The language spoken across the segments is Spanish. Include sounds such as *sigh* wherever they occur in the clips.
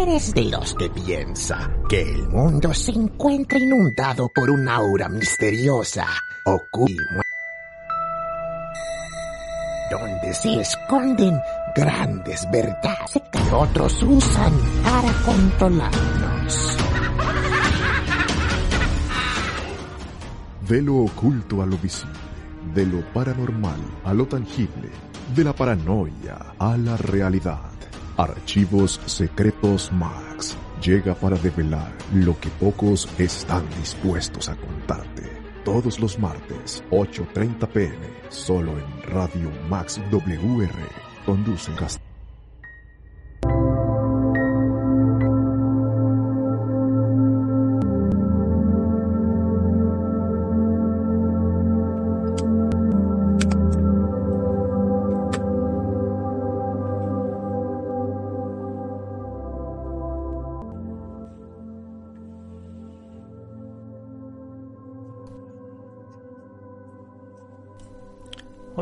¿Eres de los que piensa que el mundo se encuentra inundado por una aura misteriosa, oculta, donde se esconden grandes verdades que otros usan para controlarnos? De lo oculto a lo visible, de lo paranormal a lo tangible, de la paranoia a la realidad. Archivos Secretos Max llega para develar lo que pocos están dispuestos a contarte. Todos los martes, 8.30 pm, solo en Radio Max WR. Conduce Cast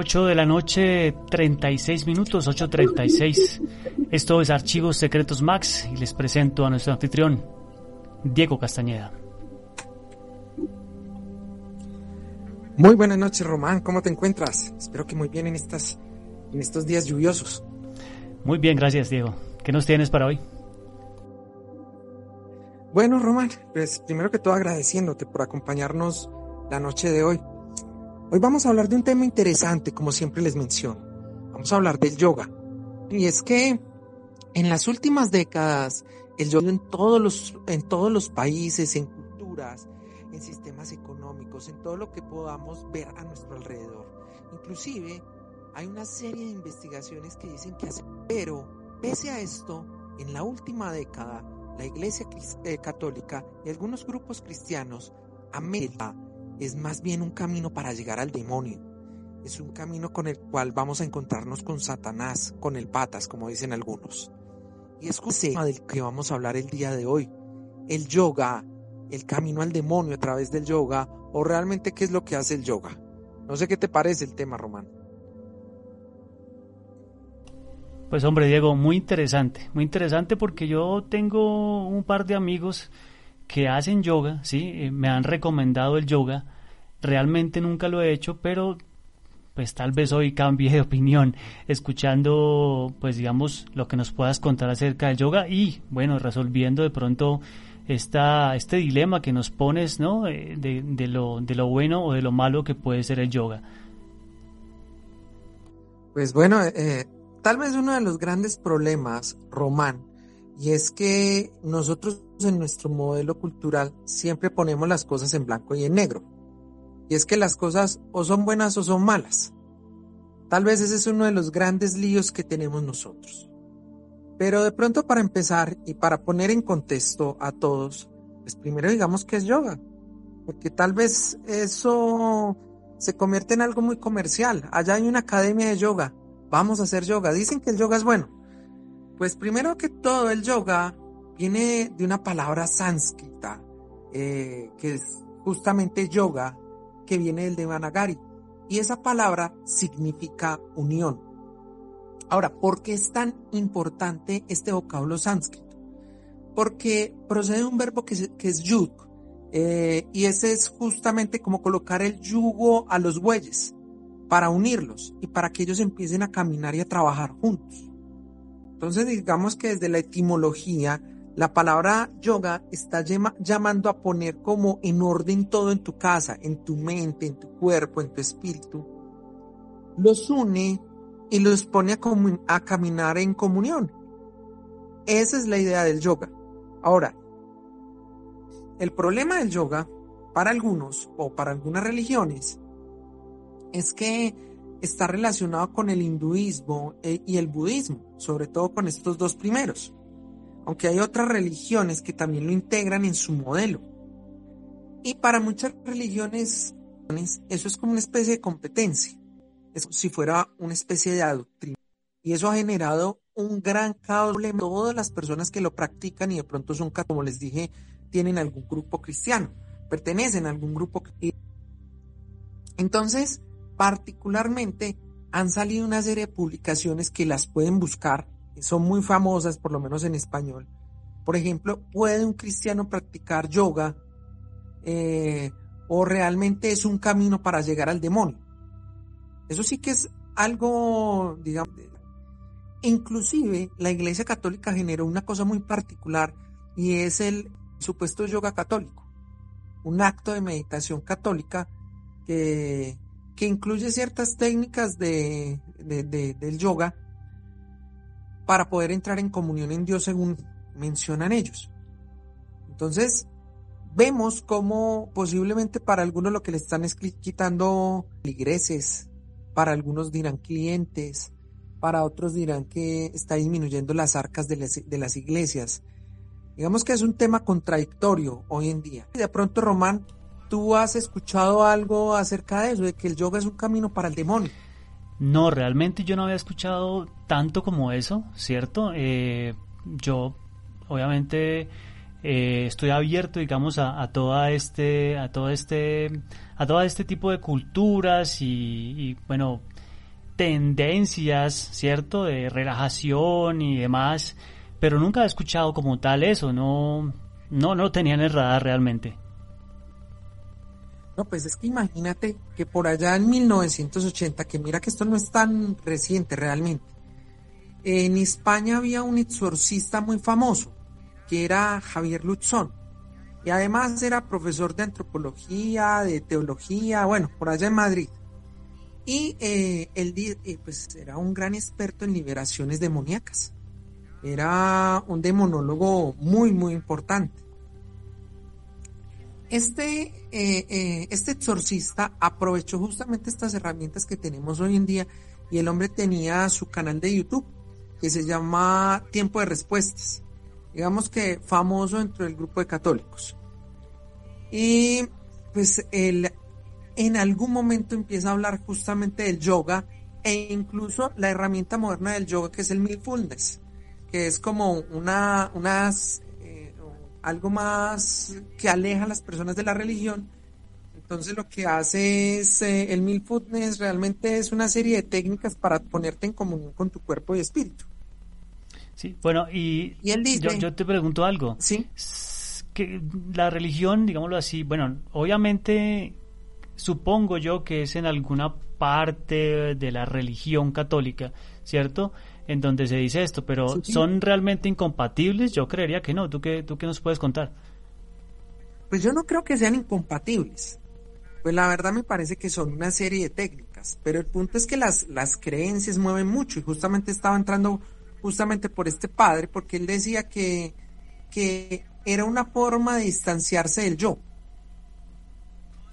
8 de la noche, 36 minutos, 8.36. Esto es Archivos Secretos Max y les presento a nuestro anfitrión, Diego Castañeda. Muy buenas noches, Román. ¿Cómo te encuentras? Espero que muy bien en, estas, en estos días lluviosos. Muy bien, gracias, Diego. ¿Qué nos tienes para hoy? Bueno, Román, pues primero que todo agradeciéndote por acompañarnos la noche de hoy. Hoy vamos a hablar de un tema interesante, como siempre les menciono. Vamos a hablar del yoga. Y es que en las últimas décadas, el yoga en todos los, en todos los países, en culturas, en sistemas económicos, en todo lo que podamos ver a nuestro alrededor. Inclusive, hay una serie de investigaciones que dicen que hace... Pero, pese a esto, en la última década, la Iglesia eh, Católica y algunos grupos cristianos han es más bien un camino para llegar al demonio. Es un camino con el cual vamos a encontrarnos con Satanás, con el patas, como dicen algunos. Y es el tema del que vamos a hablar el día de hoy. El yoga, el camino al demonio a través del yoga, o realmente qué es lo que hace el yoga. No sé qué te parece el tema, Román. Pues hombre, Diego, muy interesante, muy interesante porque yo tengo un par de amigos que hacen yoga, ¿sí? Eh, me han recomendado el yoga. Realmente nunca lo he hecho, pero pues tal vez hoy cambie de *laughs* opinión escuchando, pues digamos, lo que nos puedas contar acerca del yoga y, bueno, resolviendo de pronto esta, este dilema que nos pones, ¿no? Eh, de, de, lo, de lo bueno o de lo malo que puede ser el yoga. Pues bueno, eh, tal vez uno de los grandes problemas, Román, y es que nosotros en nuestro modelo cultural siempre ponemos las cosas en blanco y en negro. Y es que las cosas o son buenas o son malas. Tal vez ese es uno de los grandes líos que tenemos nosotros. Pero de pronto para empezar y para poner en contexto a todos, pues primero digamos que es yoga. Porque tal vez eso se convierte en algo muy comercial. Allá hay una academia de yoga. Vamos a hacer yoga. Dicen que el yoga es bueno. Pues primero que todo el yoga viene de una palabra sánscrita, eh, que es justamente yoga, que viene del Devanagari. Y esa palabra significa unión. Ahora, ¿por qué es tan importante este vocablo sánscrito? Porque procede de un verbo que es, que yug, eh, y ese es justamente como colocar el yugo a los bueyes para unirlos y para que ellos empiecen a caminar y a trabajar juntos. Entonces digamos que desde la etimología, la palabra yoga está llamando a poner como en orden todo en tu casa, en tu mente, en tu cuerpo, en tu espíritu. Los une y los pone a, caminar en comunión. Esa es la idea del yoga. Ahora, el problema del yoga para algunos o para algunas religiones es que está relacionado con el hinduismo eh, y el budismo, sobre todo con estos dos primeros, aunque hay otras religiones que también lo integran en su modelo. Y para muchas religiones eso es como una especie de competencia, es como si fuera una especie de adoctrina. Y eso ha generado un gran caos en todas las personas que lo practican y de pronto son, como les dije, tienen algún grupo cristiano, pertenecen a algún grupo. Entonces, particularmente, han salido una serie de publicaciones que las pueden buscar, son muy famosas, por lo menos en español. Por ejemplo, ¿puede un cristiano practicar yoga? Eh, ¿O realmente es un camino para llegar al demonio? Eso sí que es algo, digamos, inclusive la Iglesia Católica generó una cosa muy particular y es el supuesto yoga católico, un acto de meditación católica que, que incluye ciertas técnicas de, del yoga para poder entrar en comunión en Dios según mencionan ellos. Entonces, vemos cómo posiblemente para algunos lo que le están es quitando ligreses, para algunos dirán clientes, para otros dirán que está disminuyendo las arcas de las, iglesias. Digamos que es un tema contradictorio hoy en día. De pronto, Román, ¿tú has escuchado algo acerca de eso, de que el yoga es un camino para el demonio? No, realmente yo no había escuchado tanto como eso, ¿cierto? Eh, yo, obviamente, eh, estoy abierto, digamos, a, toda este, a todo este, a todo este tipo de culturas y, bueno, tendencias, ¿cierto? De relajación y demás, pero nunca he escuchado como tal eso, no, no, no tenía en el radar realmente. No, pues es que imagínate que por allá en 1980, que mira que esto no es tan reciente realmente, en España había un exorcista muy famoso, que era Javier Lutzón, y además era profesor de antropología, de teología, bueno, por allá en Madrid. Y eh, él eh, pues, era un gran experto en liberaciones demoníacas. Era un demonólogo muy, muy importante. Este, eh, este exorcista aprovechó justamente estas herramientas que tenemos hoy en día y el hombre tenía su canal de YouTube que se llama Tiempo de Respuestas. Digamos que famoso dentro del grupo de católicos. Y pues él en algún momento empieza a hablar justamente del yoga e incluso la herramienta moderna del yoga que es el mindfulness, que es como una, unas, eh, algo más que aleja a las personas de la religión. Entonces lo que hace es eh, el mindfulness realmente es una serie de técnicas para ponerte en comunión con tu cuerpo y espíritu. Sí, bueno, y, él dice, yo, te pregunto algo. Sí. Que la religión, digámoslo así, bueno, obviamente supongo yo que es en alguna parte de la religión católica, ¿cierto? En donde se dice esto, pero ¿son realmente incompatibles? Yo creería que no. ¿Tú qué, ¿Tú qué nos puedes contar? Pues yo no creo que sean incompatibles. Pues la verdad me parece que son una serie de técnicas, pero el punto es que las, las creencias mueven mucho y justamente estaba entrando justamente por este padre, porque él decía que, que era una forma de distanciarse del yo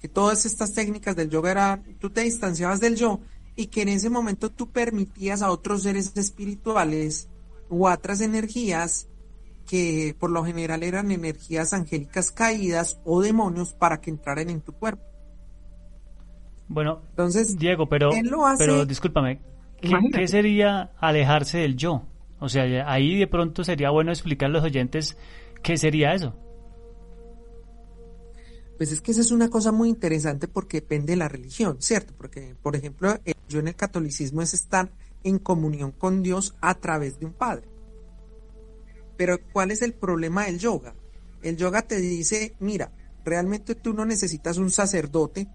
que todas estas técnicas del yoga era, tú te distanciabas del yo y que en ese momento tú permitías a otros seres espirituales o a otras energías que por lo general eran energías angélicas caídas o demonios para que entraran en tu cuerpo. Bueno, entonces Diego, pero, pero discúlpame, ¿qué, sería alejarse del yo? O sea, ahí de pronto sería bueno explicar a los oyentes qué sería eso. Pues es que esa es una cosa muy interesante porque depende de la religión, ¿cierto? Porque, por ejemplo, eh, yo en el catolicismo es estar en comunión con Dios a través de un padre. Pero ¿cuál es el problema del yoga? El yoga te dice, mira, realmente tú no necesitas un sacerdote,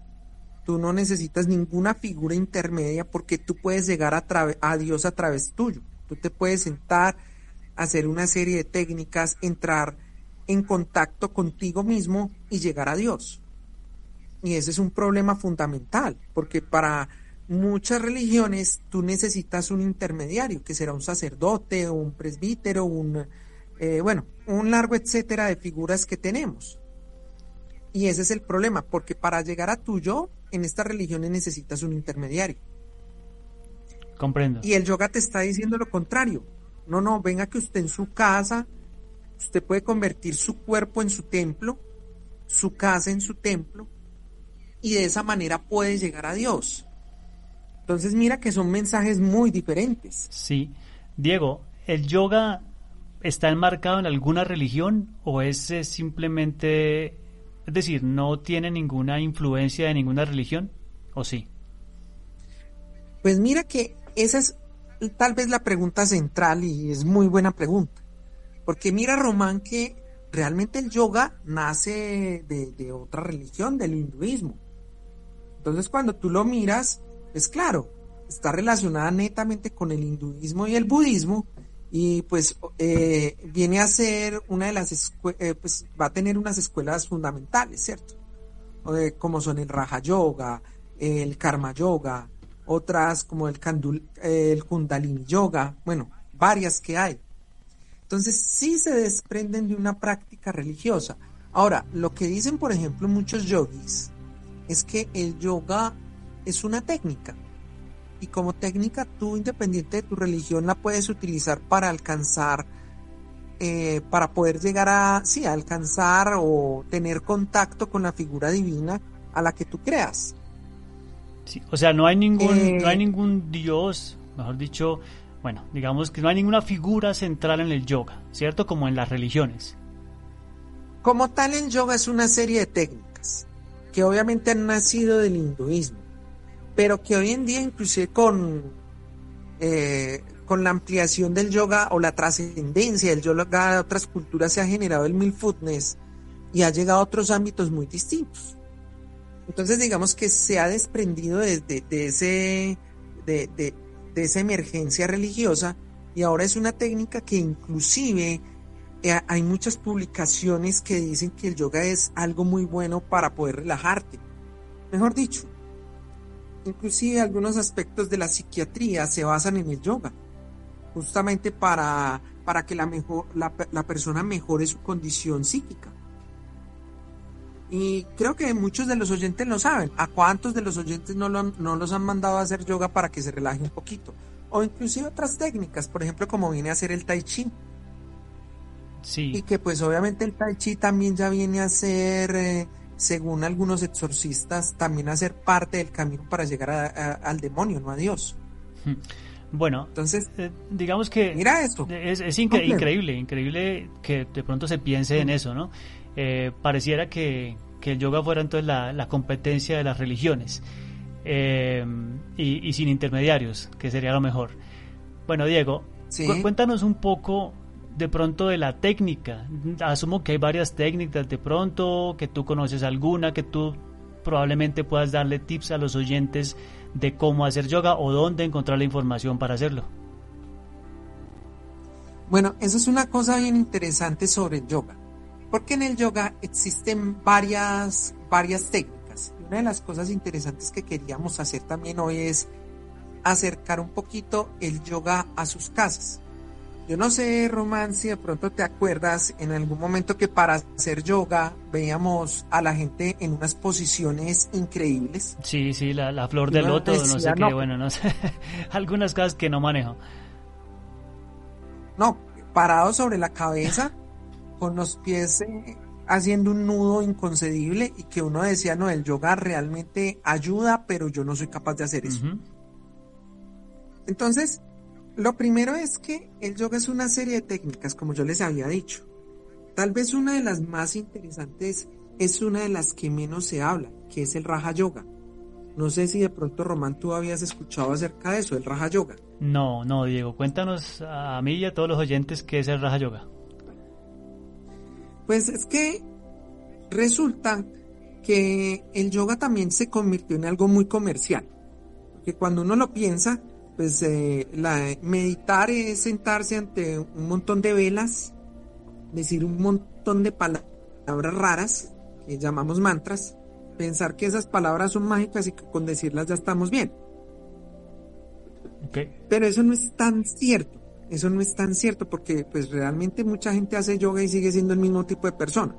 tú no necesitas ninguna figura intermedia porque tú puedes llegar a, a Dios a través tuyo. Tú te puedes sentar, hacer una serie de técnicas, entrar en contacto contigo mismo y llegar a Dios. Y ese es un problema fundamental, porque para muchas religiones tú necesitas un intermediario, que será un sacerdote, o un presbítero, un, eh, bueno, un largo etcétera de figuras que tenemos. Y ese es el problema, porque para llegar a tu yo, en estas religiones necesitas un intermediario. Comprendo. Y el yoga te está diciendo lo contrario. No, no, venga que usted en su casa, usted puede convertir su cuerpo en su templo, su casa en su templo, y de esa manera puede llegar a Dios. Entonces mira que son mensajes muy diferentes. Sí. Diego, ¿el yoga está enmarcado en alguna religión o es eh, simplemente, es decir, no tiene ninguna influencia de ninguna religión o sí? Pues mira que esa es tal vez la pregunta central y es muy buena pregunta. Porque mira, Román, que realmente el yoga nace de, otra religión, del hinduismo. Entonces cuando tú lo miras, es claro, está relacionada netamente con el hinduismo y el budismo y pues eh, viene a ser una de las eh, pues va a tener unas escuelas fundamentales, ¿cierto? como son el Raja Yoga, el Karma Yoga, otras como el, el Kundalini Yoga, bueno, varias que hay. Entonces sí se desprenden de una práctica religiosa. Ahora, lo que dicen, por ejemplo, muchos yogis es que el yoga es una técnica. Y como técnica, tú, independiente de tu religión, la puedes utilizar para alcanzar, eh, para poder llegar a, sí, a alcanzar o tener contacto con la figura divina a la que tú creas. Sí, o sea, no hay ningún, no hay eh, ningún dios, mejor dicho, bueno, digamos que no hay ninguna figura central en el yoga, ¿cierto? Como en las religiones. Como tal, el yoga es una serie de técnicas que obviamente han nacido del hinduismo pero que hoy en día inclusive con, eh, con la ampliación del yoga o la trascendencia del yoga a otras culturas se ha generado el mindfulness y ha llegado a otros ámbitos muy distintos. Entonces digamos que se ha desprendido de, ese, de, esa emergencia religiosa y ahora es una técnica que inclusive eh, hay muchas publicaciones que dicen que el yoga es algo muy bueno para poder relajarte. Mejor dicho, Inclusive algunos aspectos de la psiquiatría se basan en el yoga, justamente para, para que la, mejor, la, persona mejore su condición psíquica. Y creo que muchos de los oyentes lo saben. ¿A cuántos de los oyentes no, no los han mandado a hacer yoga para que se relaje un poquito? O inclusive otras técnicas, por ejemplo, como viene a hacer el tai chi. Sí. Y que pues obviamente el tai chi también ya viene a ser... Eh, según algunos exorcistas, también hacer parte del camino para llegar al demonio, no a Dios. Hmm. Bueno, entonces, eh, digamos que mira esto. Es, increíble, increíble que de pronto se piense en eso, ¿no? Eh, pareciera que, el yoga fuera entonces la, competencia de las religiones eh, y, sin intermediarios, que sería lo mejor. Bueno, Diego, cuéntanos un poco de pronto de la técnica. Asumo que hay varias técnicas de pronto, que tú conoces alguna, que tú probablemente puedas darle tips a los oyentes de cómo hacer yoga o dónde encontrar la información para hacerlo. Bueno, eso es una cosa bien interesante sobre el yoga, porque en el yoga existen varias, varias técnicas. una de las cosas interesantes que queríamos hacer también hoy es acercar un poquito el yoga a sus casas. Yo no sé, Román, si de pronto te acuerdas en algún momento que para hacer yoga veíamos a la gente en unas posiciones increíbles. Sí, sí, la, flor de loto, no sé qué, bueno, no sé, *laughs* algunas cosas que no manejo. No, parado sobre la cabeza, con los pies eh, haciendo un nudo inconcebible y que uno decía, no, el yoga realmente ayuda, pero yo no soy capaz de hacer eso. Entonces, lo primero es que el yoga es una serie de técnicas, como yo les había dicho. Tal vez una de las más interesantes es una de las que menos se habla, que es el Raja Yoga. No sé si de pronto, Román, tú habías escuchado acerca de eso, el Raja Yoga. No, no, Diego. Cuéntanos a mí y a todos los oyentes qué es el Raja Yoga. Pues es que resulta que el yoga también se convirtió en algo muy comercial. Que cuando uno lo piensa, pues eh, la, meditar es sentarse ante un montón de velas, decir un montón de palabras raras, que llamamos mantras, pensar que esas palabras son mágicas y que con decirlas ya estamos bien. Pero eso no es tan cierto, eso no es tan cierto porque pues realmente mucha gente hace yoga y sigue siendo el mismo tipo de persona.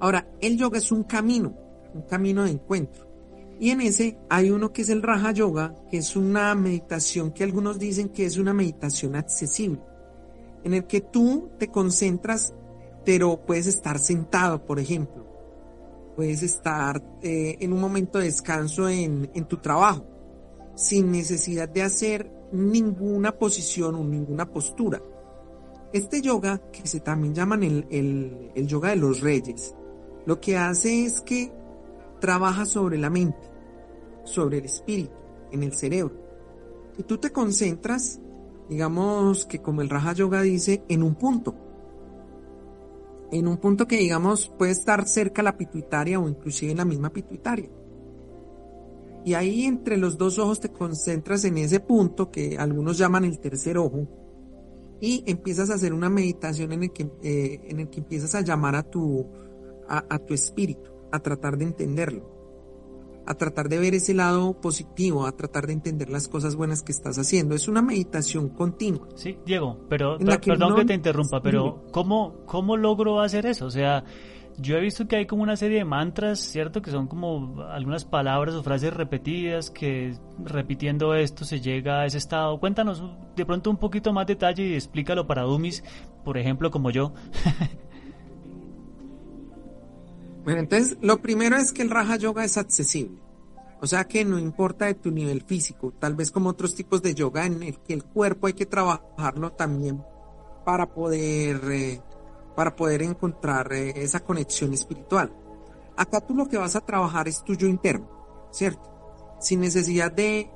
Ahora, el yoga es un camino, un camino de encuentro. Y en ese hay uno que es el Raja Yoga, que es una meditación que algunos dicen que es una meditación accesible, en el que tú te concentras, pero puedes estar sentado, por ejemplo. Puedes estar eh, en un momento de descanso en, tu trabajo, sin necesidad de hacer ninguna posición o ninguna postura. Este yoga, que se también llaman el, el yoga de los reyes, lo que hace es que trabaja sobre la mente, sobre el espíritu, en el cerebro. Y tú te concentras, digamos que como el Raja Yoga dice, en un punto. En un punto que digamos puede estar cerca la pituitaria o inclusive en la misma pituitaria. Y ahí entre los dos ojos te concentras en ese punto que algunos llaman el tercer ojo y empiezas a hacer una meditación en el que, eh, en el que empiezas a llamar a tu, a, tu espíritu, a tratar de entenderlo, a tratar de ver ese lado positivo, a tratar de entender las cosas buenas que estás haciendo. Es una meditación continua. Sí, Diego, pero perdón que te interrumpa, pero ¿cómo, ¿cómo logro hacer eso? O sea, yo he visto que hay como una serie de mantras, ¿cierto? Que son como algunas palabras o frases repetidas que repitiendo esto se llega a ese estado. Cuéntanos de pronto un poquito más detalle y explícalo para Dumis, por ejemplo, como yo. *laughs* Bueno, entonces lo primero es que el Raja Yoga es accesible. O sea que no importa de tu nivel físico, tal vez como otros tipos de yoga en el que el cuerpo hay que trabajarlo también para poder, eh, para poder encontrar eh, esa conexión espiritual. Acá tú lo que vas a trabajar es tuyo interno, ¿cierto? Sin necesidad de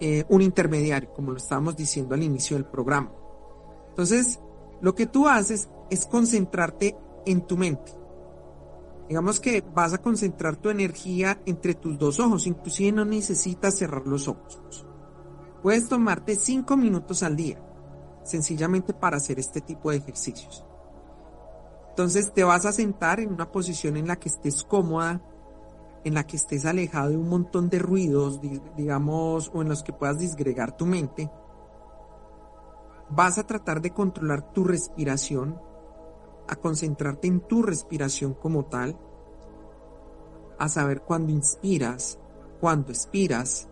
eh, un intermediario, como lo estábamos diciendo al inicio del programa. Entonces, lo que tú haces es concentrarte en tu mente Digamos que vas a concentrar tu energía entre tus dos ojos, inclusive no necesitas cerrar los ojos. Puedes tomarte cinco minutos al día, sencillamente para hacer este tipo de ejercicios. Entonces te vas a sentar en una posición en la que estés cómoda, en la que estés alejado de un montón de ruidos, digamos, o en los que puedas disgregar tu mente. Vas a tratar de controlar tu respiración, a concentrarte en tu respiración como tal, a saber cuándo inspiras, cuándo expiras.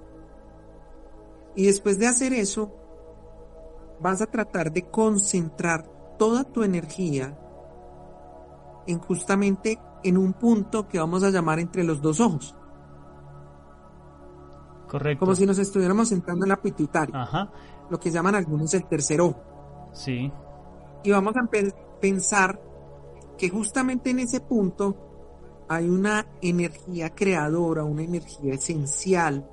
Y después de hacer eso, vas a tratar de concentrar toda tu energía en justamente en un punto que vamos a llamar entre los dos ojos. Correcto. Como si nos estuviéramos sentando en la pituitaria. Ajá. Lo que llaman algunos el tercer ojo. Sí. Y vamos a pensar que justamente en ese punto hay una energía creadora, una energía esencial,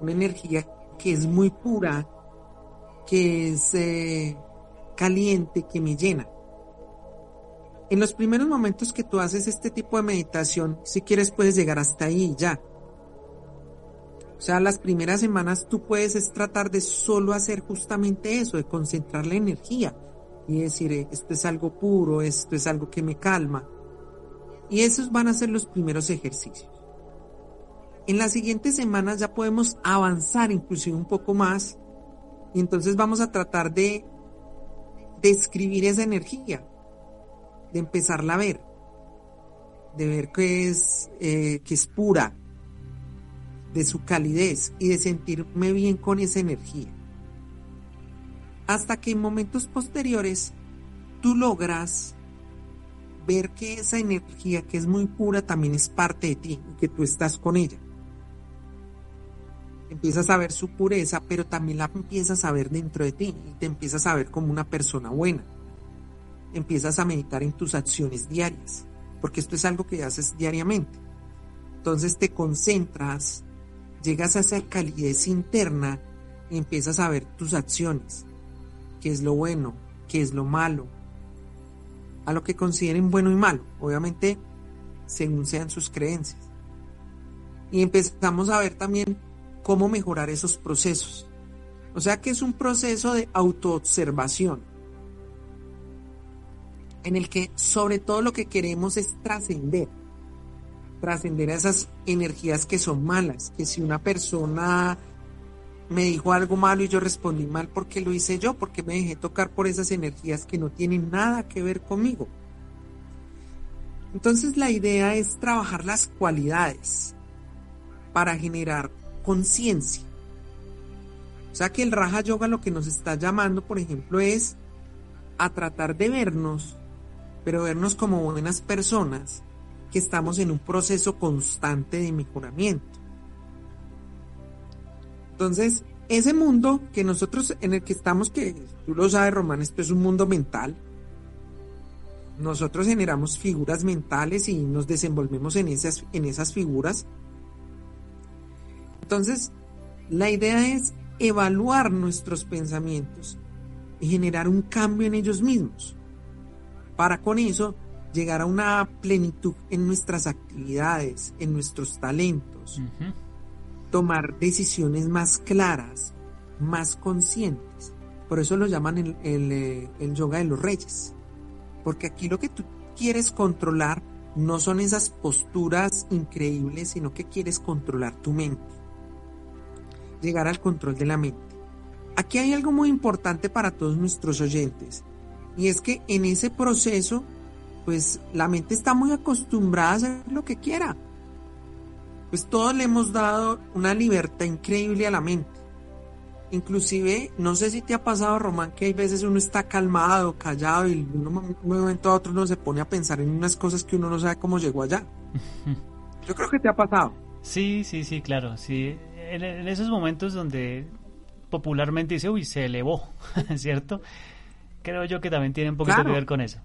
una energía que es muy pura, que es eh, caliente, que me llena. En los primeros momentos que tú haces este tipo de meditación, si quieres puedes llegar hasta ahí ya. O sea, las primeras semanas tú puedes tratar de solo hacer justamente eso, de concentrar la energía y decir, eh, esto es algo puro, esto es algo que me calma. Y esos van a ser los primeros ejercicios. En las siguientes semanas ya podemos avanzar inclusive un poco más y entonces vamos a tratar de describir esa energía, de empezarla a ver, de ver que es, eh, que es pura, de su calidez y de sentirme bien con esa energía hasta que en momentos posteriores tú logras ver que esa energía que es muy pura también es parte de ti y que tú estás con ella. Empiezas a ver su pureza, pero también la empiezas a ver dentro de ti y te empiezas a ver como una persona buena. Empiezas a meditar en tus acciones diarias, porque esto es algo que haces diariamente. Entonces te concentras, llegas a esa calidez interna y empiezas a ver tus acciones qué es lo bueno, qué es lo malo, a lo que consideren bueno y malo, obviamente según sean sus creencias. Y empezamos a ver también cómo mejorar esos procesos. O sea que es un proceso de autoobservación en el que sobre todo lo que queremos es trascender, trascender a esas energías que son malas, que si una persona me dijo algo malo y yo respondí mal porque lo hice yo, porque me dejé tocar por esas energías que no tienen nada que ver conmigo. Entonces la idea es trabajar las cualidades para generar conciencia. O sea que el Raja Yoga lo que nos está llamando, por ejemplo, es a tratar de vernos, pero vernos como buenas personas que estamos en un proceso constante de mejoramiento. Entonces, ese mundo que nosotros en el que estamos, que tú lo sabes, Román, esto es un mundo mental, nosotros generamos figuras mentales y nos desenvolvemos en esas, en esas figuras. Entonces, la idea es evaluar nuestros pensamientos y generar un cambio en ellos mismos. Para con eso llegar a una plenitud en nuestras actividades, en nuestros talentos, tomar decisiones más claras, más conscientes. Por eso lo llaman el, el, eh, el yoga de los reyes. Porque aquí lo que tú quieres controlar no son esas posturas increíbles, sino que quieres controlar tu mente. Llegar al control de la mente. Aquí hay algo muy importante para todos nuestros oyentes. Y es que en ese proceso, pues la mente está muy acostumbrada a hacer lo que quiera. Pues todos le hemos dado una libertad increíble a la mente. Inclusive, no sé si te ha pasado, Román, que hay veces uno está calmado, callado y de un momento a otro uno se pone a pensar en unas cosas que uno no sabe cómo llegó allá. *laughs* Yo creo que te ha pasado. Sí, sí, sí, claro, sí. En, esos momentos donde popularmente dice, uy, se elevó, *laughs* ¿cierto? Creo yo que también tiene un poquito que ver con eso.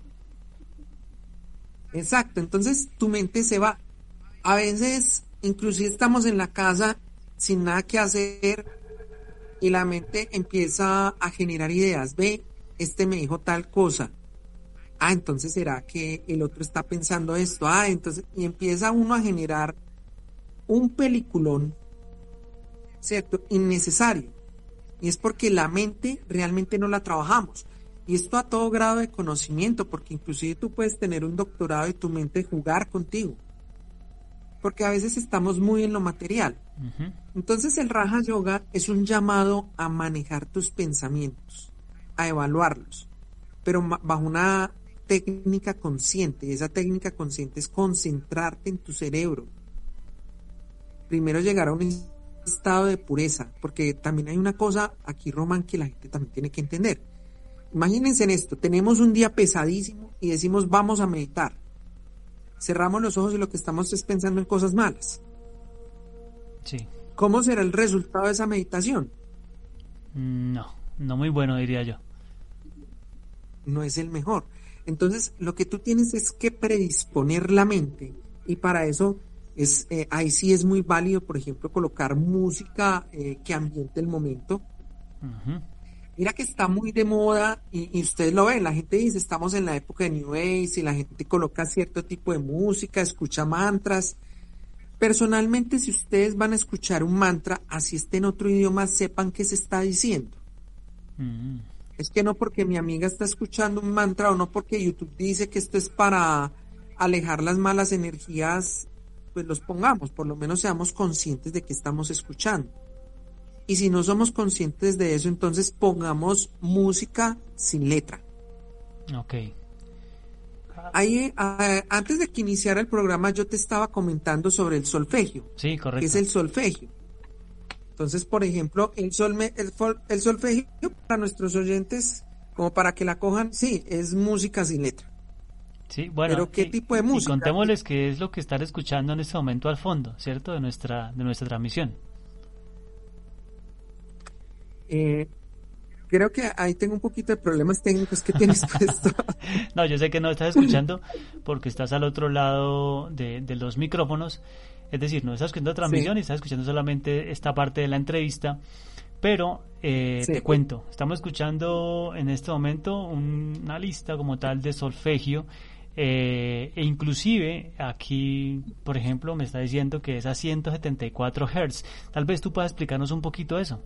Exacto, entonces tu mente se va. A veces, inclusive estamos en la casa sin nada que hacer y la mente empieza a generar ideas. Ve, este me dijo tal cosa. Ah, entonces será que el otro está pensando esto. Ah, entonces, y empieza uno a generar un peliculón, ¿cierto? Innecesario. Y es porque la mente realmente no la trabajamos. Y esto a todo grado de conocimiento, porque inclusive tú puedes tener un doctorado y tu mente jugar contigo porque a veces estamos muy en lo material. Entonces el Raja Yoga es un llamado a manejar tus pensamientos, a evaluarlos, pero bajo una técnica consciente. Y esa técnica consciente es concentrarte en tu cerebro. Primero llegar a un estado de pureza, porque también hay una cosa aquí, Roman, que la gente también tiene que entender. Imagínense en esto, tenemos un día pesadísimo y decimos vamos a meditar cerramos los ojos y lo que estamos es pensando en cosas malas. Sí. ¿Cómo será el resultado de esa meditación? No, no muy bueno diría yo. No es el mejor. Entonces, lo que tú tienes es que predisponer la mente y para eso es eh, ahí sí es muy válido, por ejemplo, colocar música eh, que ambiente el momento. Mira que está muy de moda y, ustedes lo ven, la gente dice, estamos en la época de New Age y la gente coloca cierto tipo de música, escucha mantras. Personalmente, si ustedes van a escuchar un mantra, así esté en otro idioma, sepan qué se está diciendo. Mm. Es que no porque mi amiga está escuchando un mantra o no porque YouTube dice que esto es para alejar las malas energías, pues los pongamos, por lo menos seamos conscientes de que estamos escuchando. Y si no somos conscientes de eso, entonces pongamos música sin letra. Ok. Ahí, antes de que iniciara el programa, yo te estaba comentando sobre el solfegio. Sí, correcto. Que es el solfegio. Entonces, por ejemplo, el, el, solfegio para nuestros oyentes, como para que la cojan, sí, es música sin letra. Sí, bueno. Pero ¿qué tipo de música? Y contémosles qué es lo que están escuchando en este momento al fondo, ¿cierto? De nuestra, de nuestra transmisión. Eh, creo que ahí tengo un poquito de problemas técnicos que tienes *laughs* puesto. *laughs* no, yo sé que no estás escuchando porque estás al otro lado de, los micrófonos. Es decir, no estás escuchando la transmisión y estás escuchando solamente esta parte de la entrevista. Pero eh, te cuento, estamos escuchando en este momento una lista como tal de solfegio eh, e inclusive aquí, por ejemplo, me está diciendo que es a 174 Hz. Tal vez tú puedas explicarnos un poquito eso.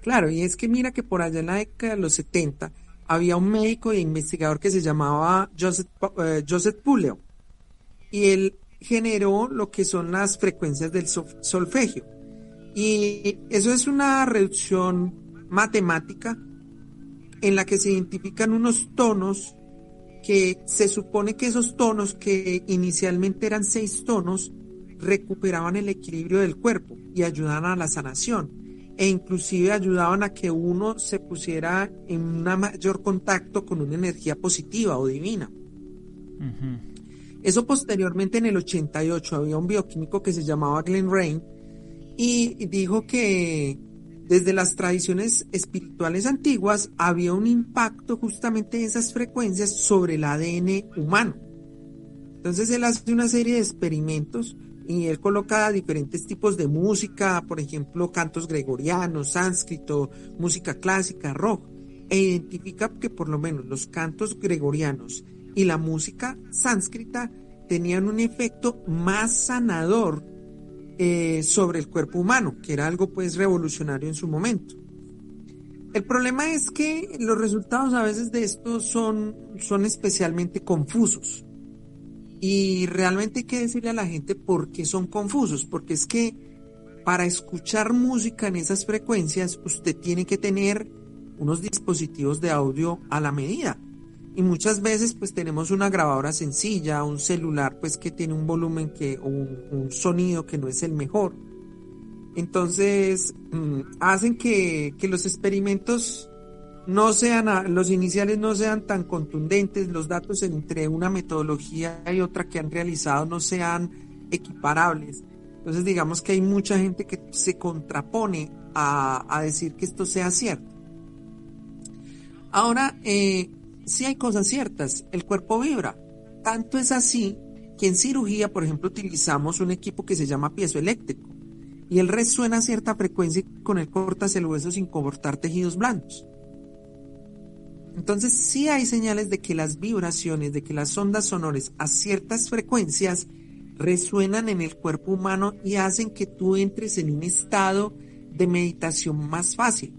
Claro, y es que mira que por allá en la década de los 70 había un médico e investigador que se llamaba Joseph, eh, Joseph Puleo y él generó lo que son las frecuencias del solfegio. Y eso es una reducción matemática en la que se identifican unos tonos que se supone que esos tonos que inicialmente eran seis tonos recuperaban el equilibrio del cuerpo y ayudaban a la sanación e inclusive ayudaban a que uno se pusiera en un mayor contacto con una energía positiva o divina. Eso posteriormente en el 88 había un bioquímico que se llamaba Glenn Rain y dijo que desde las tradiciones espirituales antiguas había un impacto justamente de esas frecuencias sobre el ADN humano. Entonces él hace una serie de experimentos y él coloca diferentes tipos de música, por ejemplo, cantos gregorianos, sánscrito, música clásica, rock, e identifica que por lo menos los cantos gregorianos y la música sánscrita tenían un efecto más sanador eh, sobre el cuerpo humano, que era algo pues revolucionario en su momento. El problema es que los resultados a veces de esto son, son especialmente confusos. Y realmente hay que decirle a la gente por qué son confusos, porque es que para escuchar música en esas frecuencias usted tiene que tener unos dispositivos de audio a la medida. Y muchas veces pues tenemos una grabadora sencilla, un celular pues que tiene un volumen que, o un, sonido que no es el mejor. Entonces mm, hacen que, que los experimentos no sean, los iniciales no sean tan contundentes, los datos entre una metodología y otra que han realizado no sean equiparables. Entonces digamos que hay mucha gente que se contrapone a, decir que esto sea cierto. Ahora, eh, sí hay cosas ciertas, el cuerpo vibra. Tanto es así que en cirugía, por ejemplo, utilizamos un equipo que se llama piezoeléctrico y él resuena a cierta frecuencia y con él cortas el hueso sin cortar tejidos blandos. Entonces sí hay señales de que las vibraciones, de que las ondas sonoras a ciertas frecuencias resuenan en el cuerpo humano y hacen que tú entres en un estado de meditación más fácil.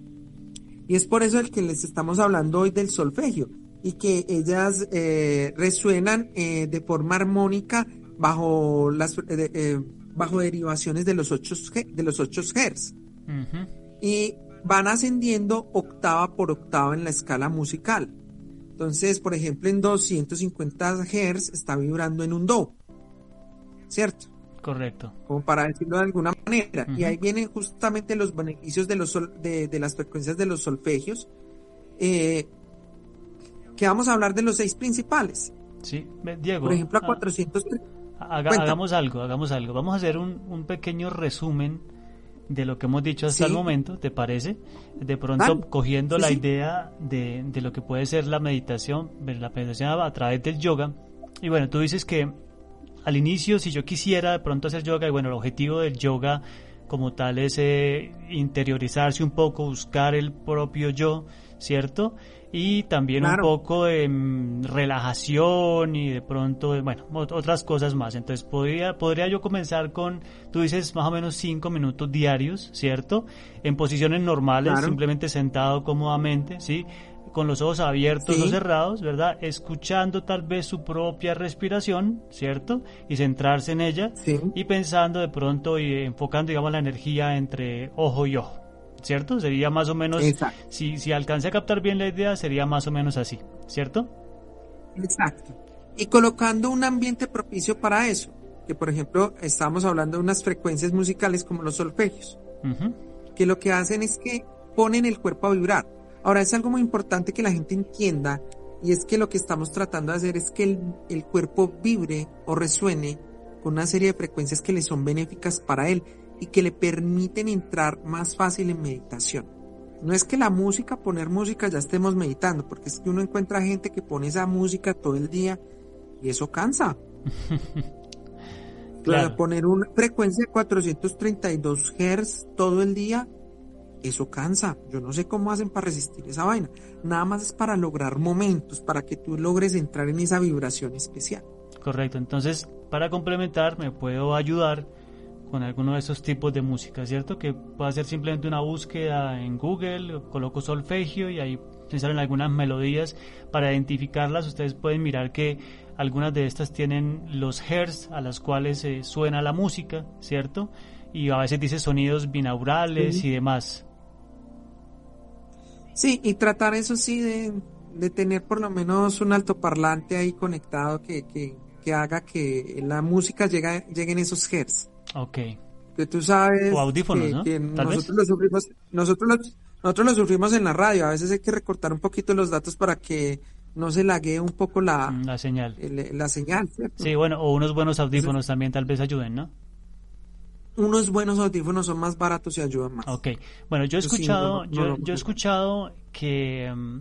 Y es por eso el que les estamos hablando hoy del solfegio y que ellas eh, resuenan eh, de forma armónica bajo las eh, bajo derivaciones de los 8 de los 8 Hz. Y van ascendiendo octava por octava en la escala musical. Entonces, por ejemplo, en 250 Hz está vibrando en un Do. ¿Cierto? Correcto. Como para decirlo de alguna manera. Y ahí vienen justamente los beneficios de, los de, las frecuencias de los solfegios. Eh, que vamos a hablar de los seis principales. Sí, Diego. Por ejemplo, a 400. Ah, hagamos algo, hagamos algo. Vamos a hacer un, un pequeño resumen de lo que hemos dicho hasta el momento, ¿te parece? De pronto cogiendo la idea de, de, lo que puede ser la meditación, la meditación a, través del yoga. Y bueno, tú dices que al inicio, si yo quisiera de pronto hacer yoga, y bueno, el objetivo del yoga como tal es eh, interiorizarse un poco, buscar el propio yo, ¿cierto? Y también un poco de mm, relajación y de pronto, bueno, otras cosas más. Entonces, podría, podría yo comenzar con, tú dices, más o menos cinco minutos diarios, ¿cierto? En posiciones normales, simplemente sentado cómodamente, ¿sí? Con los ojos abiertos o cerrados, ¿verdad? Escuchando tal vez su propia respiración, ¿cierto? Y centrarse en ella y pensando de pronto y enfocando, digamos, la energía entre ojo y ojo. ¿Cierto? Sería más o menos, si, si alcance a captar bien la idea, sería más o menos así, ¿cierto? Exacto. Y colocando un ambiente propicio para eso, que por ejemplo estamos hablando de unas frecuencias musicales como los solfegios, que lo que hacen es que ponen el cuerpo a vibrar. Ahora es algo muy importante que la gente entienda y es que lo que estamos tratando de hacer es que el, el cuerpo vibre o resuene con una serie de frecuencias que le son benéficas para él y que le permiten entrar más fácil en meditación. No es que la música, poner música ya estemos meditando, porque es que uno encuentra gente que pone esa música todo el día y eso cansa. *laughs* claro. Poner una frecuencia de 432 Hz todo el día, eso cansa. Yo no sé cómo hacen para resistir esa vaina. Nada más es para lograr momentos, para que tú logres entrar en esa vibración especial. Correcto. Entonces, para complementar, me puedo ayudar con alguno de esos tipos de música, ¿cierto? Que puede hacer simplemente una búsqueda en Google, coloco solfegio y ahí se salen algunas melodías. Para identificarlas, ustedes pueden mirar que algunas de estas tienen los hertz a las cuales eh, suena la música, ¿cierto? Y a veces dice sonidos binaurales y demás. Sí, y tratar eso sí de, de tener por lo menos un altoparlante ahí conectado que, que, que haga que la música llegue, llegue en esos hertz. Ok. Que tú sabes O audífonos, que, ¿no? que Tal vez. nosotros lo sufrimos, nosotros lo, nosotros lo sufrimos en la radio, a veces hay que recortar un poquito los datos para que no se laguee un poco la, Mm, La señal. el- la señal, ¿cierto? Sí, bueno, o unos buenos audífonos también tal vez ayuden, ¿no? Unos buenos audífonos son más baratos y ayudan más. Ok, bueno, yo he sí, escuchado, no, no, yo, no, yo he escuchado que, mm,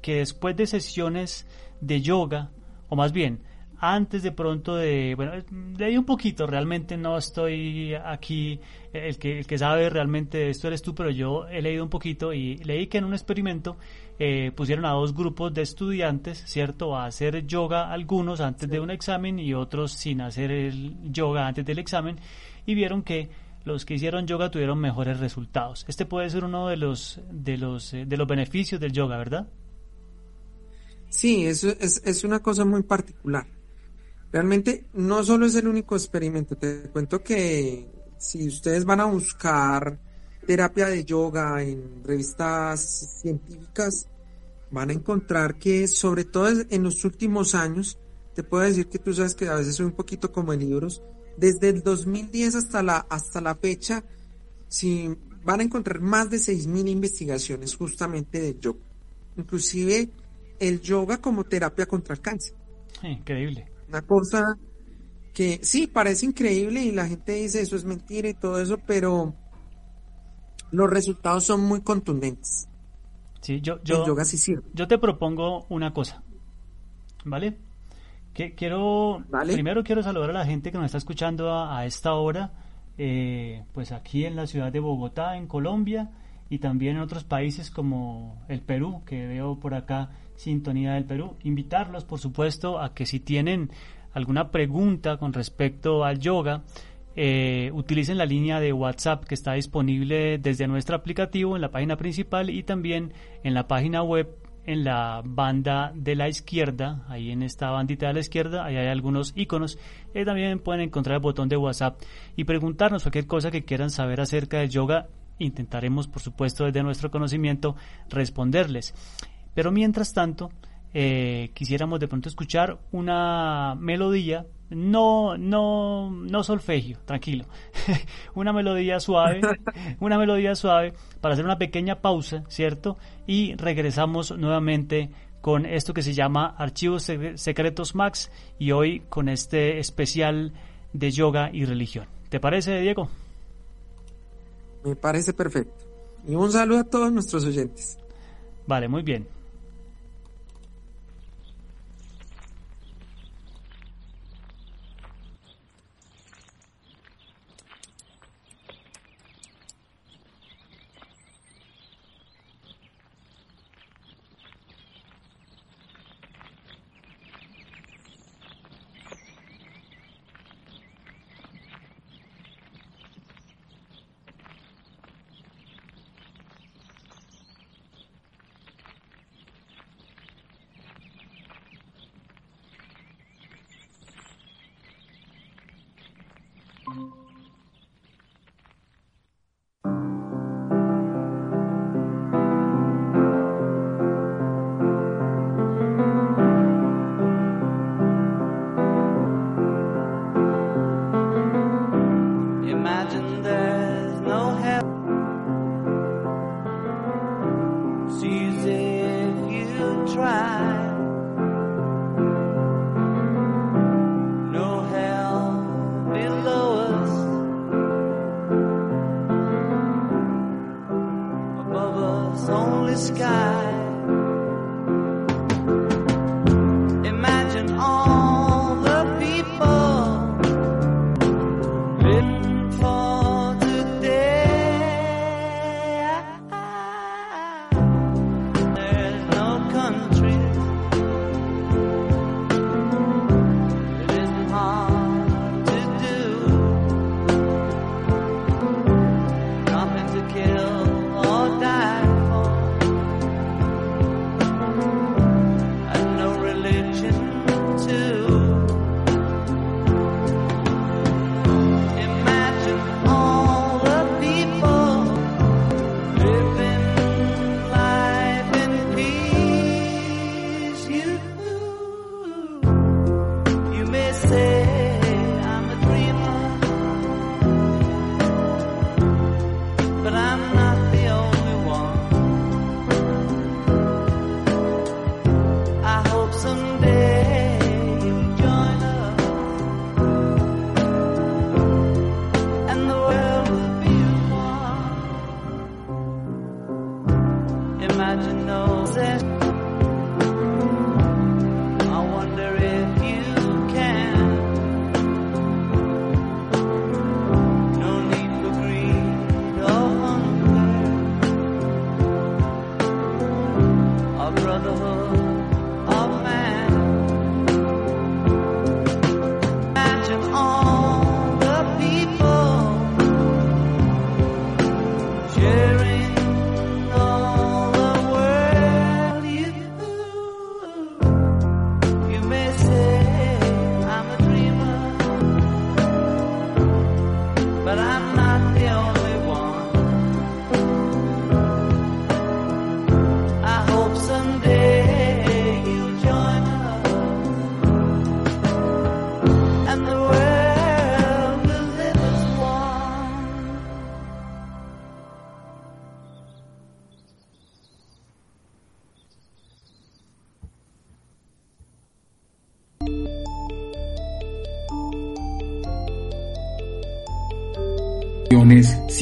que después de sesiones de yoga, o más bien, antes de pronto de, bueno, leí un poquito, realmente no estoy aquí, el que, el que sabe realmente de esto eres tú, pero yo he leído un poquito y leí que en un experimento eh, pusieron a dos grupos de estudiantes, ¿cierto?, a hacer yoga algunos antes de un examen y otros sin hacer el yoga antes del examen y vieron que los que hicieron yoga tuvieron mejores resultados. Este puede ser uno de los de los eh, de los beneficios del yoga, ¿verdad? Sí, eso es, es una cosa muy particular. Realmente no solo es el único experimento, te cuento que si ustedes van a buscar terapia de yoga en revistas científicas, van a encontrar que sobre todo en los últimos años, te puedo decir que tú sabes que a veces soy un poquito como en libros, desde el 2010 hasta la, hasta la fecha, si van a encontrar más de 6.000 investigaciones justamente de yoga. Inclusive el yoga como terapia contra el cáncer. Increíble. Una cosa que sí parece increíble y la gente dice eso es mentira y todo eso, pero los resultados son muy contundentes. Sí, yo el yo yoga sí sirve. yo te propongo una cosa. ¿Vale? Que quiero Vale. primero quiero saludar a la gente que nos está escuchando a, a esta hora eh, pues aquí en la ciudad de Bogotá, en Colombia y también en otros países como el Perú, que veo por acá sintonía del Perú. Invitarlos, por supuesto, a que si tienen alguna pregunta con respecto al yoga, eh, utilicen la línea de WhatsApp que está disponible desde nuestro aplicativo en la página principal y también en la página web en la banda de la izquierda, ahí en esta bandita de la izquierda, ahí hay algunos iconos. Eh, también pueden encontrar el botón de WhatsApp y preguntarnos cualquier cosa que quieran saber acerca del yoga. Intentaremos, por supuesto, desde nuestro conocimiento, responderles. Pero mientras tanto, eh, quisiéramos de pronto escuchar una melodía, no, no, no solfegio, tranquilo, *laughs* una melodía suave, *laughs* una melodía suave para hacer una pequeña pausa, ¿cierto? Y regresamos nuevamente con esto que se llama Archivos Sec- Secretos Max y hoy con este especial de yoga y religión. ¿Te parece, Diego? Me parece perfecto. Y un saludo a todos nuestros oyentes. Vale, muy bien.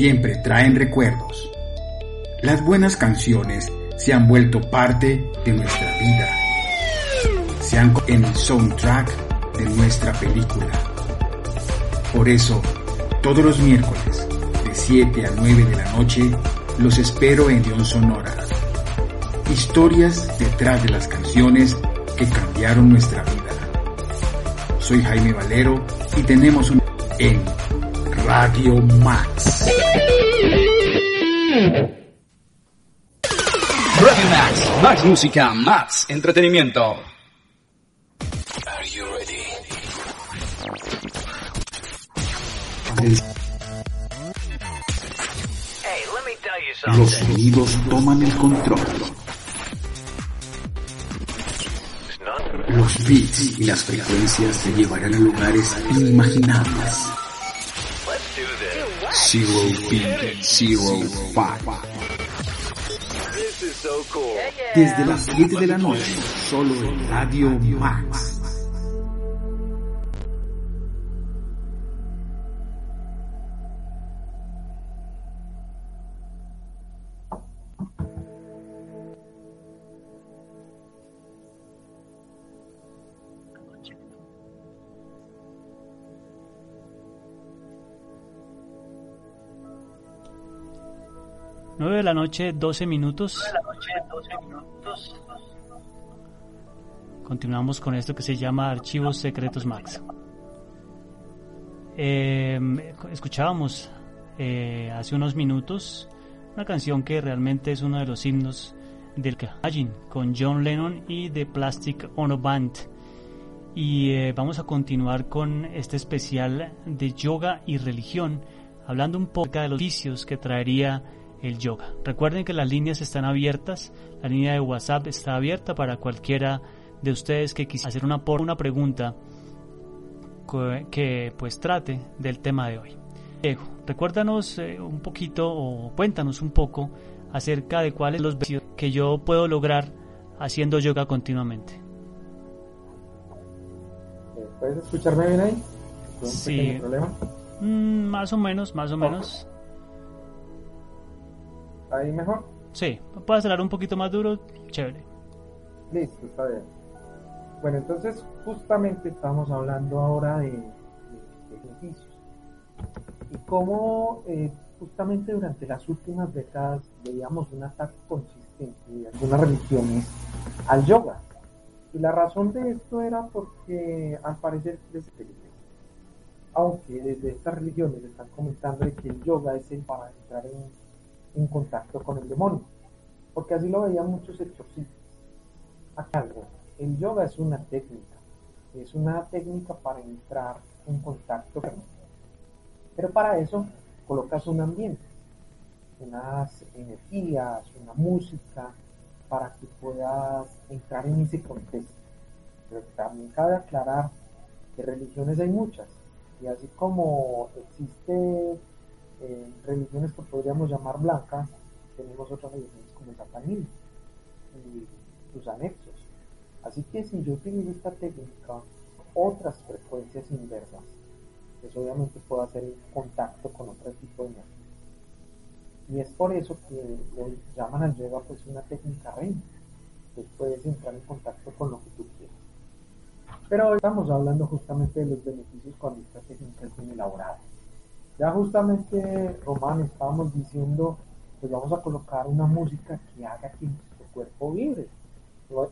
Siempre traen recuerdos. Las buenas canciones se han vuelto parte de nuestra vida. Se han en el soundtrack de nuestra película. Por eso, todos los miércoles, de 7 a 9 de la noche, los espero en León Sonora. Historias detrás de las canciones que cambiaron nuestra vida. Soy Jaime Valero y tenemos un en Radio Max. Radio Max, más música, más entretenimiento. Los sonidos toman el control. Los beats y las frecuencias te llevarán a lugares inimaginables. Zero Beat, Zero Five. Desde las 7 de la noche, solo en Radio Max. Nueve de la noche, 12 minutos. Continuamos con esto que se llama Archivos Secretos Max. Eh, escuchábamos eh, hace unos minutos una canción que realmente es uno de los himnos del Imagine con John Lennon y The Plastic Ono Band. Y eh, vamos a continuar con este especial de yoga y religión, hablando un poco de los vicios que traería el yoga. Recuerden que las líneas están abiertas, la línea de WhatsApp está abierta para cualquiera de ustedes que quisiera hacer una, por- una pregunta que, pues trate del tema de hoy. Diego, recuérdanos eh, un poquito o cuéntanos un poco acerca de cuáles los vicios que yo puedo lograr haciendo yoga continuamente. ¿Puedes escucharme bien ahí? ¿Tuve un Sí. problema? Mm, más o menos, más o menos. ¿Ahí mejor? Sí, puedes hablar un poquito más duro, chévere. Listo, está bien. Bueno, entonces justamente estamos hablando ahora de, de- ejercicios. Y cómo eh, justamente durante las últimas décadas veíamos un ataque consistente de algunas religiones al yoga. Y la razón de esto era porque al parecer les aunque desde estas religiones están comentando de que el yoga es el para entrar en, en contacto con el demonio, porque así lo veían muchos exorcistas. Acá algo, el yoga es una técnica, es una técnica para entrar en contacto con pero para eso colocas un ambiente, unas energías, una música, para que puedas entrar en ese contexto. Pero también cabe aclarar que religiones hay muchas, y así como existe eh, religiones que podríamos llamar blancas, tenemos otras religiones como el satanismo y sus anexos. Así que si yo utilizo esta técnica, otras frecuencias inversas, pues obviamente puedo hacer contacto con otro tipo de energía. Y es por eso que lo llaman al yoga pues una técnica reina. Pues puedes entrar en contacto con lo que tú quieras. Pero hoy estamos hablando justamente de los beneficios cuando esta técnica es bien elaborada. Ya justamente, Román, estábamos diciendo, pues vamos a colocar una música que haga que nuestro cuerpo vibre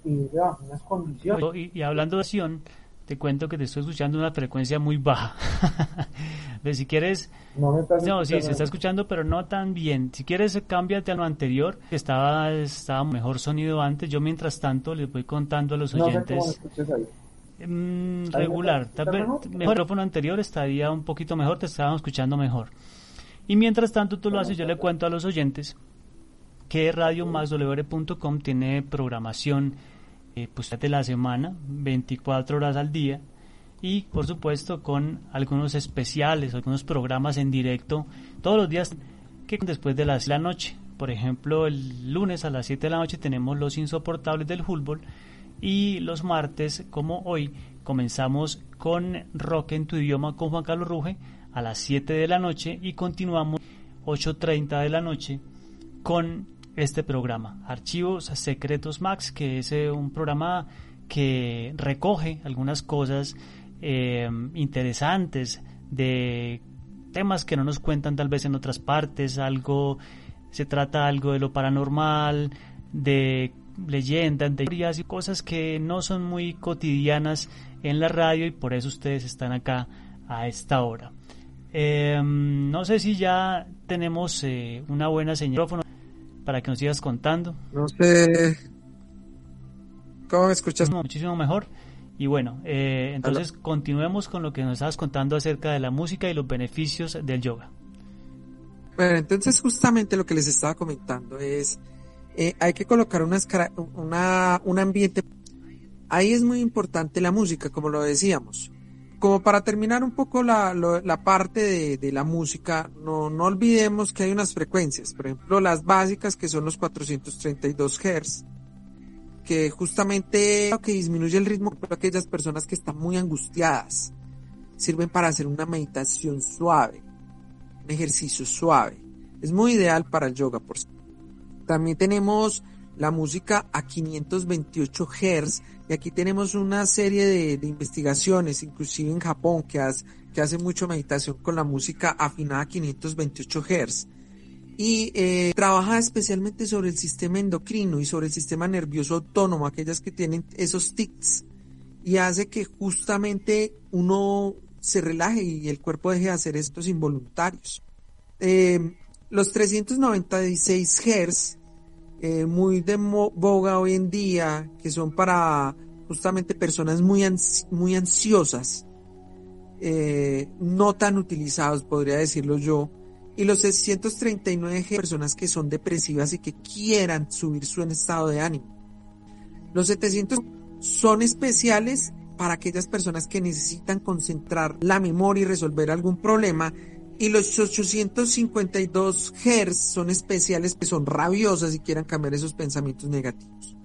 y bajo unas condiciones. Y, y hablando de acción, te cuento que te estoy escuchando una frecuencia muy baja. *laughs* Pero si quieres, No, me estás no, sí, se está escuchando, pero no tan bien. Si quieres, cámbiate a lo anterior, que estaba, estaba mejor sonido antes. Yo, mientras tanto, les voy contando a los No sé cómo me oyentes. escuchas ahí. Mm, ¿Ahí regular, tal vez el micrófono anterior estaría un poquito mejor, te estábamos escuchando mejor. Y mientras tanto tú lo haces, yo le cuento a los oyentes que radiomaxwr.com tiene programación eh, pues de la semana, 24 horas al día y por supuesto con algunos especiales, algunos programas en directo todos los días que después de las la noche. Por ejemplo, el lunes a las 7 de la noche tenemos los insoportables del fútbol y los martes, como hoy, Comenzamos con Rock en tu idioma con Juan Carlos Ruge a las 7 de la noche y continuamos 8.30 de la noche con este programa, Archivos Secretos Max, que es eh, un programa que recoge algunas cosas eh, interesantes de temas que no nos cuentan tal vez en otras partes, algo se trata algo de lo paranormal, de leyendas, de historias y cosas que no son muy cotidianas en la radio y por eso ustedes están acá a esta hora. Em, no sé si ya tenemos eh, una buena señal para que nos sigas contando. No sé. ¿Cómo me escuchas? Muchísimo mejor. Y bueno, eh, entonces continuemos con lo que nos estabas contando acerca de la música y los beneficios del yoga. Bueno, entonces justamente lo que les estaba comentando es, eh, hay que colocar una, una, un ambiente. Ahí es muy importante la música, como lo decíamos. Como para terminar un poco la, la parte de, de, la música, no, no olvidemos que hay unas frecuencias, por ejemplo, las básicas que son los 432 Hz, que justamente lo que disminuye el ritmo para aquellas personas que están muy angustiadas. Sirven para hacer una meditación suave, un ejercicio suave. Es muy ideal para el yoga, por También tenemos la música a 528 Hz y aquí tenemos una serie de, investigaciones, inclusive en Japón, que hace, mucho meditación con la música afinada a 528 Hz y eh, trabaja especialmente sobre el sistema endocrino y sobre el sistema nervioso autónomo, aquellas que tienen esos tics, y hace que justamente uno se relaje y el cuerpo deje de hacer estos involuntarios. Eh, los 396 Hz, eh, muy de boga hoy en día, que son para justamente personas muy, muy ansiosas, no tan utilizados, podría decirlo yo, y los 639 personas que son depresivas y que quieran subir su estado de ánimo. Los 700 son especiales para aquellas personas que necesitan concentrar la memoria y resolver algún problema. Y los 852 Hz son especiales que son rabiosas y quieran cambiar esos pensamientos negativos.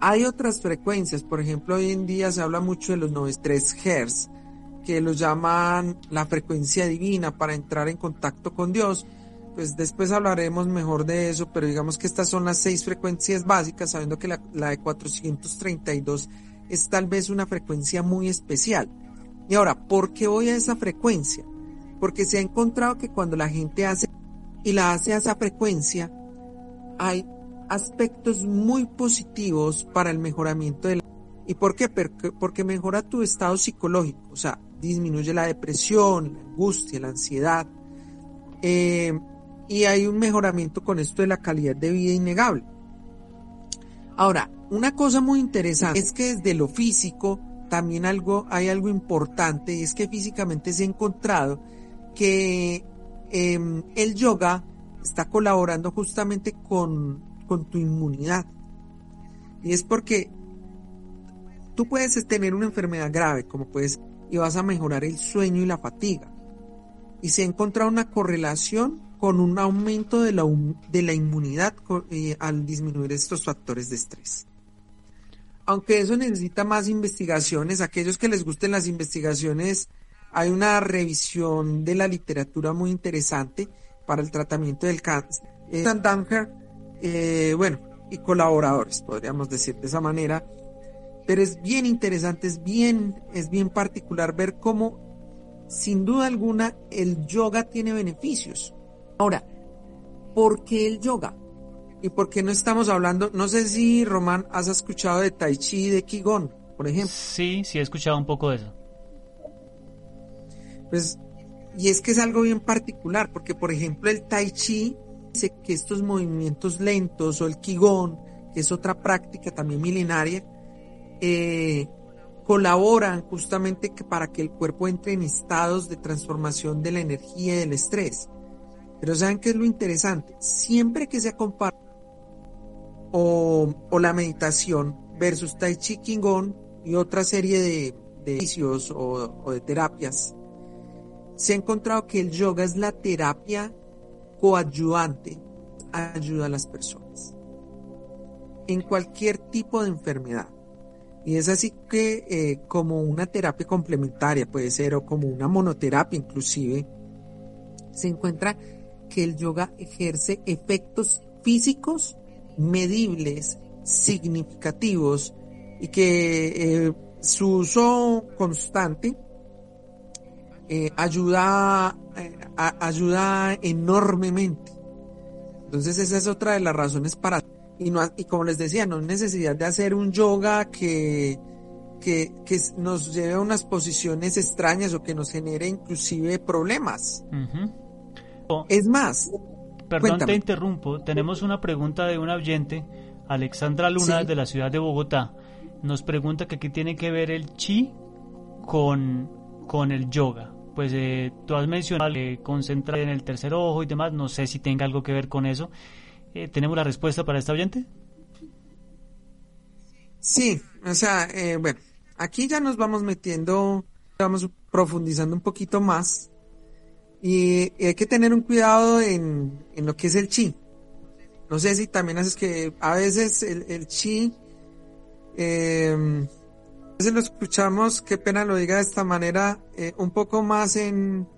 Hay otras frecuencias, por ejemplo, hoy en día se habla mucho de los 93 Hz, que lo llaman la frecuencia divina para entrar en contacto con Dios. Pues después hablaremos mejor de eso, pero digamos que estas son las seis frecuencias básicas, sabiendo que la, de 432 es tal vez una frecuencia muy especial. Y ahora, ¿por qué voy a esa frecuencia? Porque se ha encontrado que cuando la gente hace y la hace a esa frecuencia, hay aspectos muy positivos para el mejoramiento de la... ¿Y por qué? Porque, mejora tu estado psicológico. O sea, disminuye la depresión, la angustia, la ansiedad. Eh, y hay un mejoramiento con esto de la calidad de vida innegable. Ahora, una cosa muy interesante es que desde lo físico también algo, hay algo importante y es que físicamente se ha encontrado que em, el yoga está colaborando justamente con, con tu inmunidad. Y es porque tú puedes tener una enfermedad grave, como puedes y vas a mejorar el sueño y la fatiga. Y se ha encontrado una correlación con un aumento de la, de la inmunidad eh, al disminuir estos factores de estrés. Aunque eso necesita más investigaciones, aquellos que les gusten las investigaciones, hay una revisión de la literatura muy interesante para el tratamiento del cáncer. Eh, eh, bueno, y colaboradores, podríamos decir de esa manera, pero es bien interesante, es bien, es bien particular ver cómo, sin duda alguna, el yoga tiene beneficios. Ahora, ¿por qué el yoga? ¿Y por qué no estamos hablando? No sé si, Román, has escuchado de Tai Chi y de Qigong, por ejemplo. Sí, sí he escuchado un poco de eso. Pues, y es que es algo bien particular, porque por ejemplo el Tai Chi dice que estos movimientos lentos o el Qigong, que es otra práctica también milenaria, eh, colaboran justamente para que el cuerpo entre en estados de transformación de la energía y del estrés. Pero ¿saben qué es lo interesante? Siempre que se compara o, o la meditación versus Tai Chi Qigong y otra serie de, de o, o de terapias, se ha encontrado que el yoga es la terapia coadyuvante, ayuda a las personas en cualquier tipo de enfermedad. Y es así que eh, como una terapia complementaria puede ser o como una monoterapia inclusive, se encuentra que el yoga ejerce efectos físicos medibles, significativos y que eh, su uso constante eh, ayuda, eh, ayuda enormemente. Entonces esa es otra de las razones para... Y, no, y como les decía, no hay necesidad de hacer un yoga que, que, que nos lleve a unas posiciones extrañas o que nos genere inclusive problemas. Es más... Perdón, te interrumpo. Tenemos una pregunta de un oyente, Alexandra Luna, de la ciudad de Bogotá. Nos pregunta que qué tiene que ver el chi con, con el yoga pues eh, tú has mencionado que concentrar en el tercer ojo y demás, no sé si tenga algo que ver con eso. Eh, ¿Tenemos la respuesta para esta oyente? Sí, o sea, eh, bueno, aquí ya nos vamos metiendo, vamos profundizando un poquito más y, hay que tener un cuidado en, en, lo que es el chi. No sé si también haces que a veces el, el chi eh, veces lo escuchamos, qué pena lo diga de esta manera, eh, un poco más en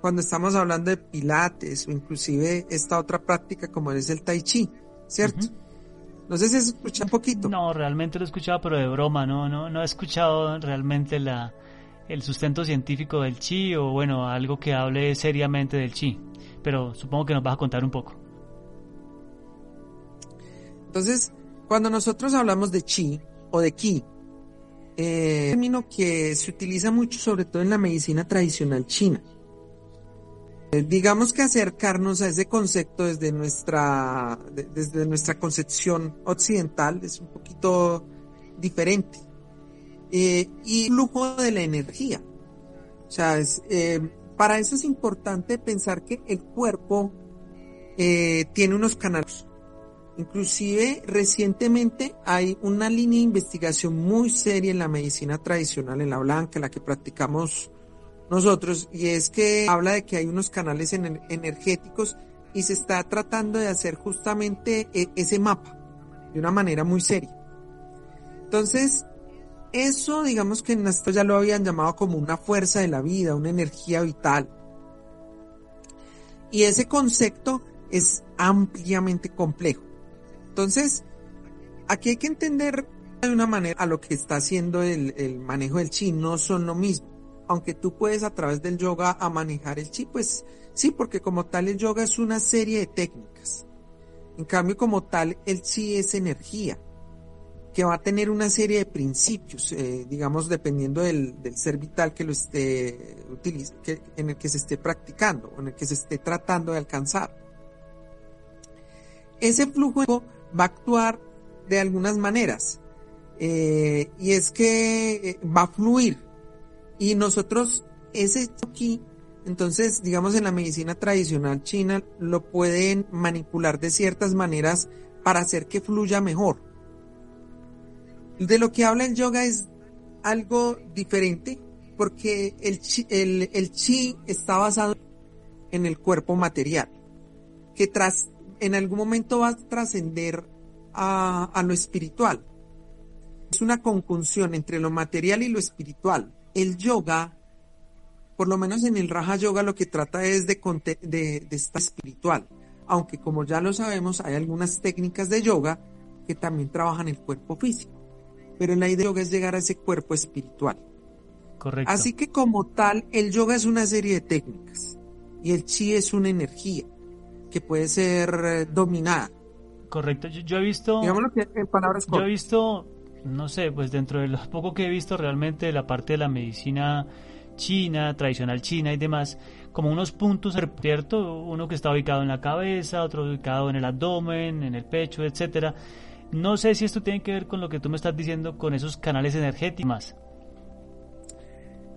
cuando estamos hablando de pilates o inclusive esta otra práctica como es el tai chi, ¿cierto? No sé si se escucha un poquito. No, realmente lo he escuchado, pero de broma, no, no, no he escuchado realmente la, el sustento científico del chi o bueno, algo que hable seriamente del chi, pero supongo que nos vas a contar un poco. Entonces, cuando nosotros hablamos de chi o de ki, eh, término que se utiliza mucho sobre todo en la medicina tradicional china. Eh, digamos que acercarnos a ese concepto desde nuestra, desde nuestra concepción occidental es un poquito diferente. Eh, y flujo de la energía. O sea, eh, para eso es importante pensar que el cuerpo tiene unos canales Inclusive recientemente hay una línea de investigación muy seria en la medicina tradicional, en la blanca, la que practicamos nosotros, y es que habla de que hay unos canales energéticos y se está tratando de hacer justamente e, ese mapa de una manera muy seria. Entonces, eso digamos que en esto ya lo habían llamado como una fuerza de la vida, una energía vital. Y ese concepto es ampliamente complejo. Entonces, aquí hay que entender de una manera a lo que está haciendo el, manejo del chi, no son lo mismo. Aunque tú puedes a través del yoga a manejar el chi, pues sí, porque como tal el yoga es una serie de técnicas. En cambio, como tal, el chi es energía, que va a tener una serie de principios, eh, digamos, dependiendo del, ser vital que lo esté que, en el que se esté practicando en el que se esté tratando de alcanzar. Ese flujo va a actuar de algunas maneras. Eh, y es que eh, va a fluir. Y nosotros, ese aquí, entonces, digamos, en la medicina tradicional china, lo pueden manipular de ciertas maneras para hacer que fluya mejor. De lo que habla el yoga es algo diferente, porque el el, el chi está basado en el cuerpo material, que tras en algún momento va a trascender a, lo espiritual. Es una conjunción entre lo material y lo espiritual. El yoga, por lo menos en el Raja Yoga, lo que trata es de, de, estar espiritual. Aunque como ya lo sabemos, hay algunas técnicas de yoga que también trabajan el cuerpo físico. Pero la idea de yoga es llegar a ese cuerpo espiritual. Correcto. Así que como tal, el yoga es una serie de técnicas y el chi es una energía que puede ser eh, dominada. Correcto, yo, he visto... que en palabras Yo he visto, no sé, pues dentro de lo poco que he visto realmente de la parte de la medicina china, tradicional china y demás, como unos puntos, ¿cierto? Uno que está ubicado en la cabeza, otro ubicado en el abdomen, en el pecho, etcétera. No sé si esto tiene que ver con lo que tú me estás diciendo, con esos canales energéticos.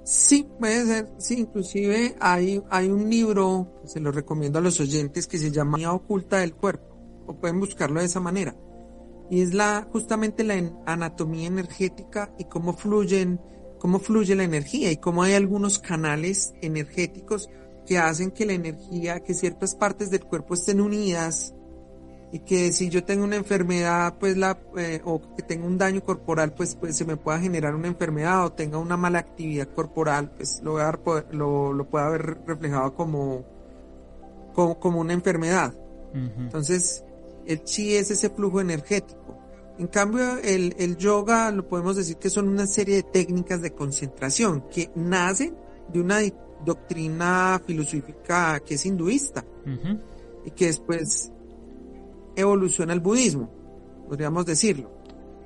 Sí, puede ser, sí, inclusive hay, hay un libro, que se lo recomiendo a los oyentes, que se llama Oculta del Cuerpo, o pueden buscarlo de esa manera. Y es la, justamente la anatomía energética y cómo fluyen, cómo fluye la energía. Y cómo hay algunos canales energéticos que hacen que la energía, que ciertas partes del cuerpo estén unidas y que si yo tengo una enfermedad, pues la, eh, o que tengo un daño corporal, pues, pues se me pueda generar una enfermedad o tenga una mala actividad corporal, pues lo, voy a dar, lo, lo pueda ver reflejado como, como, como una enfermedad. Entonces, el chi es ese flujo energético. En cambio, el, el, yoga lo podemos decir que son una serie de técnicas de concentración que nacen de una doctrina filosófica que es hinduista y que después evoluciona al budismo, podríamos decirlo.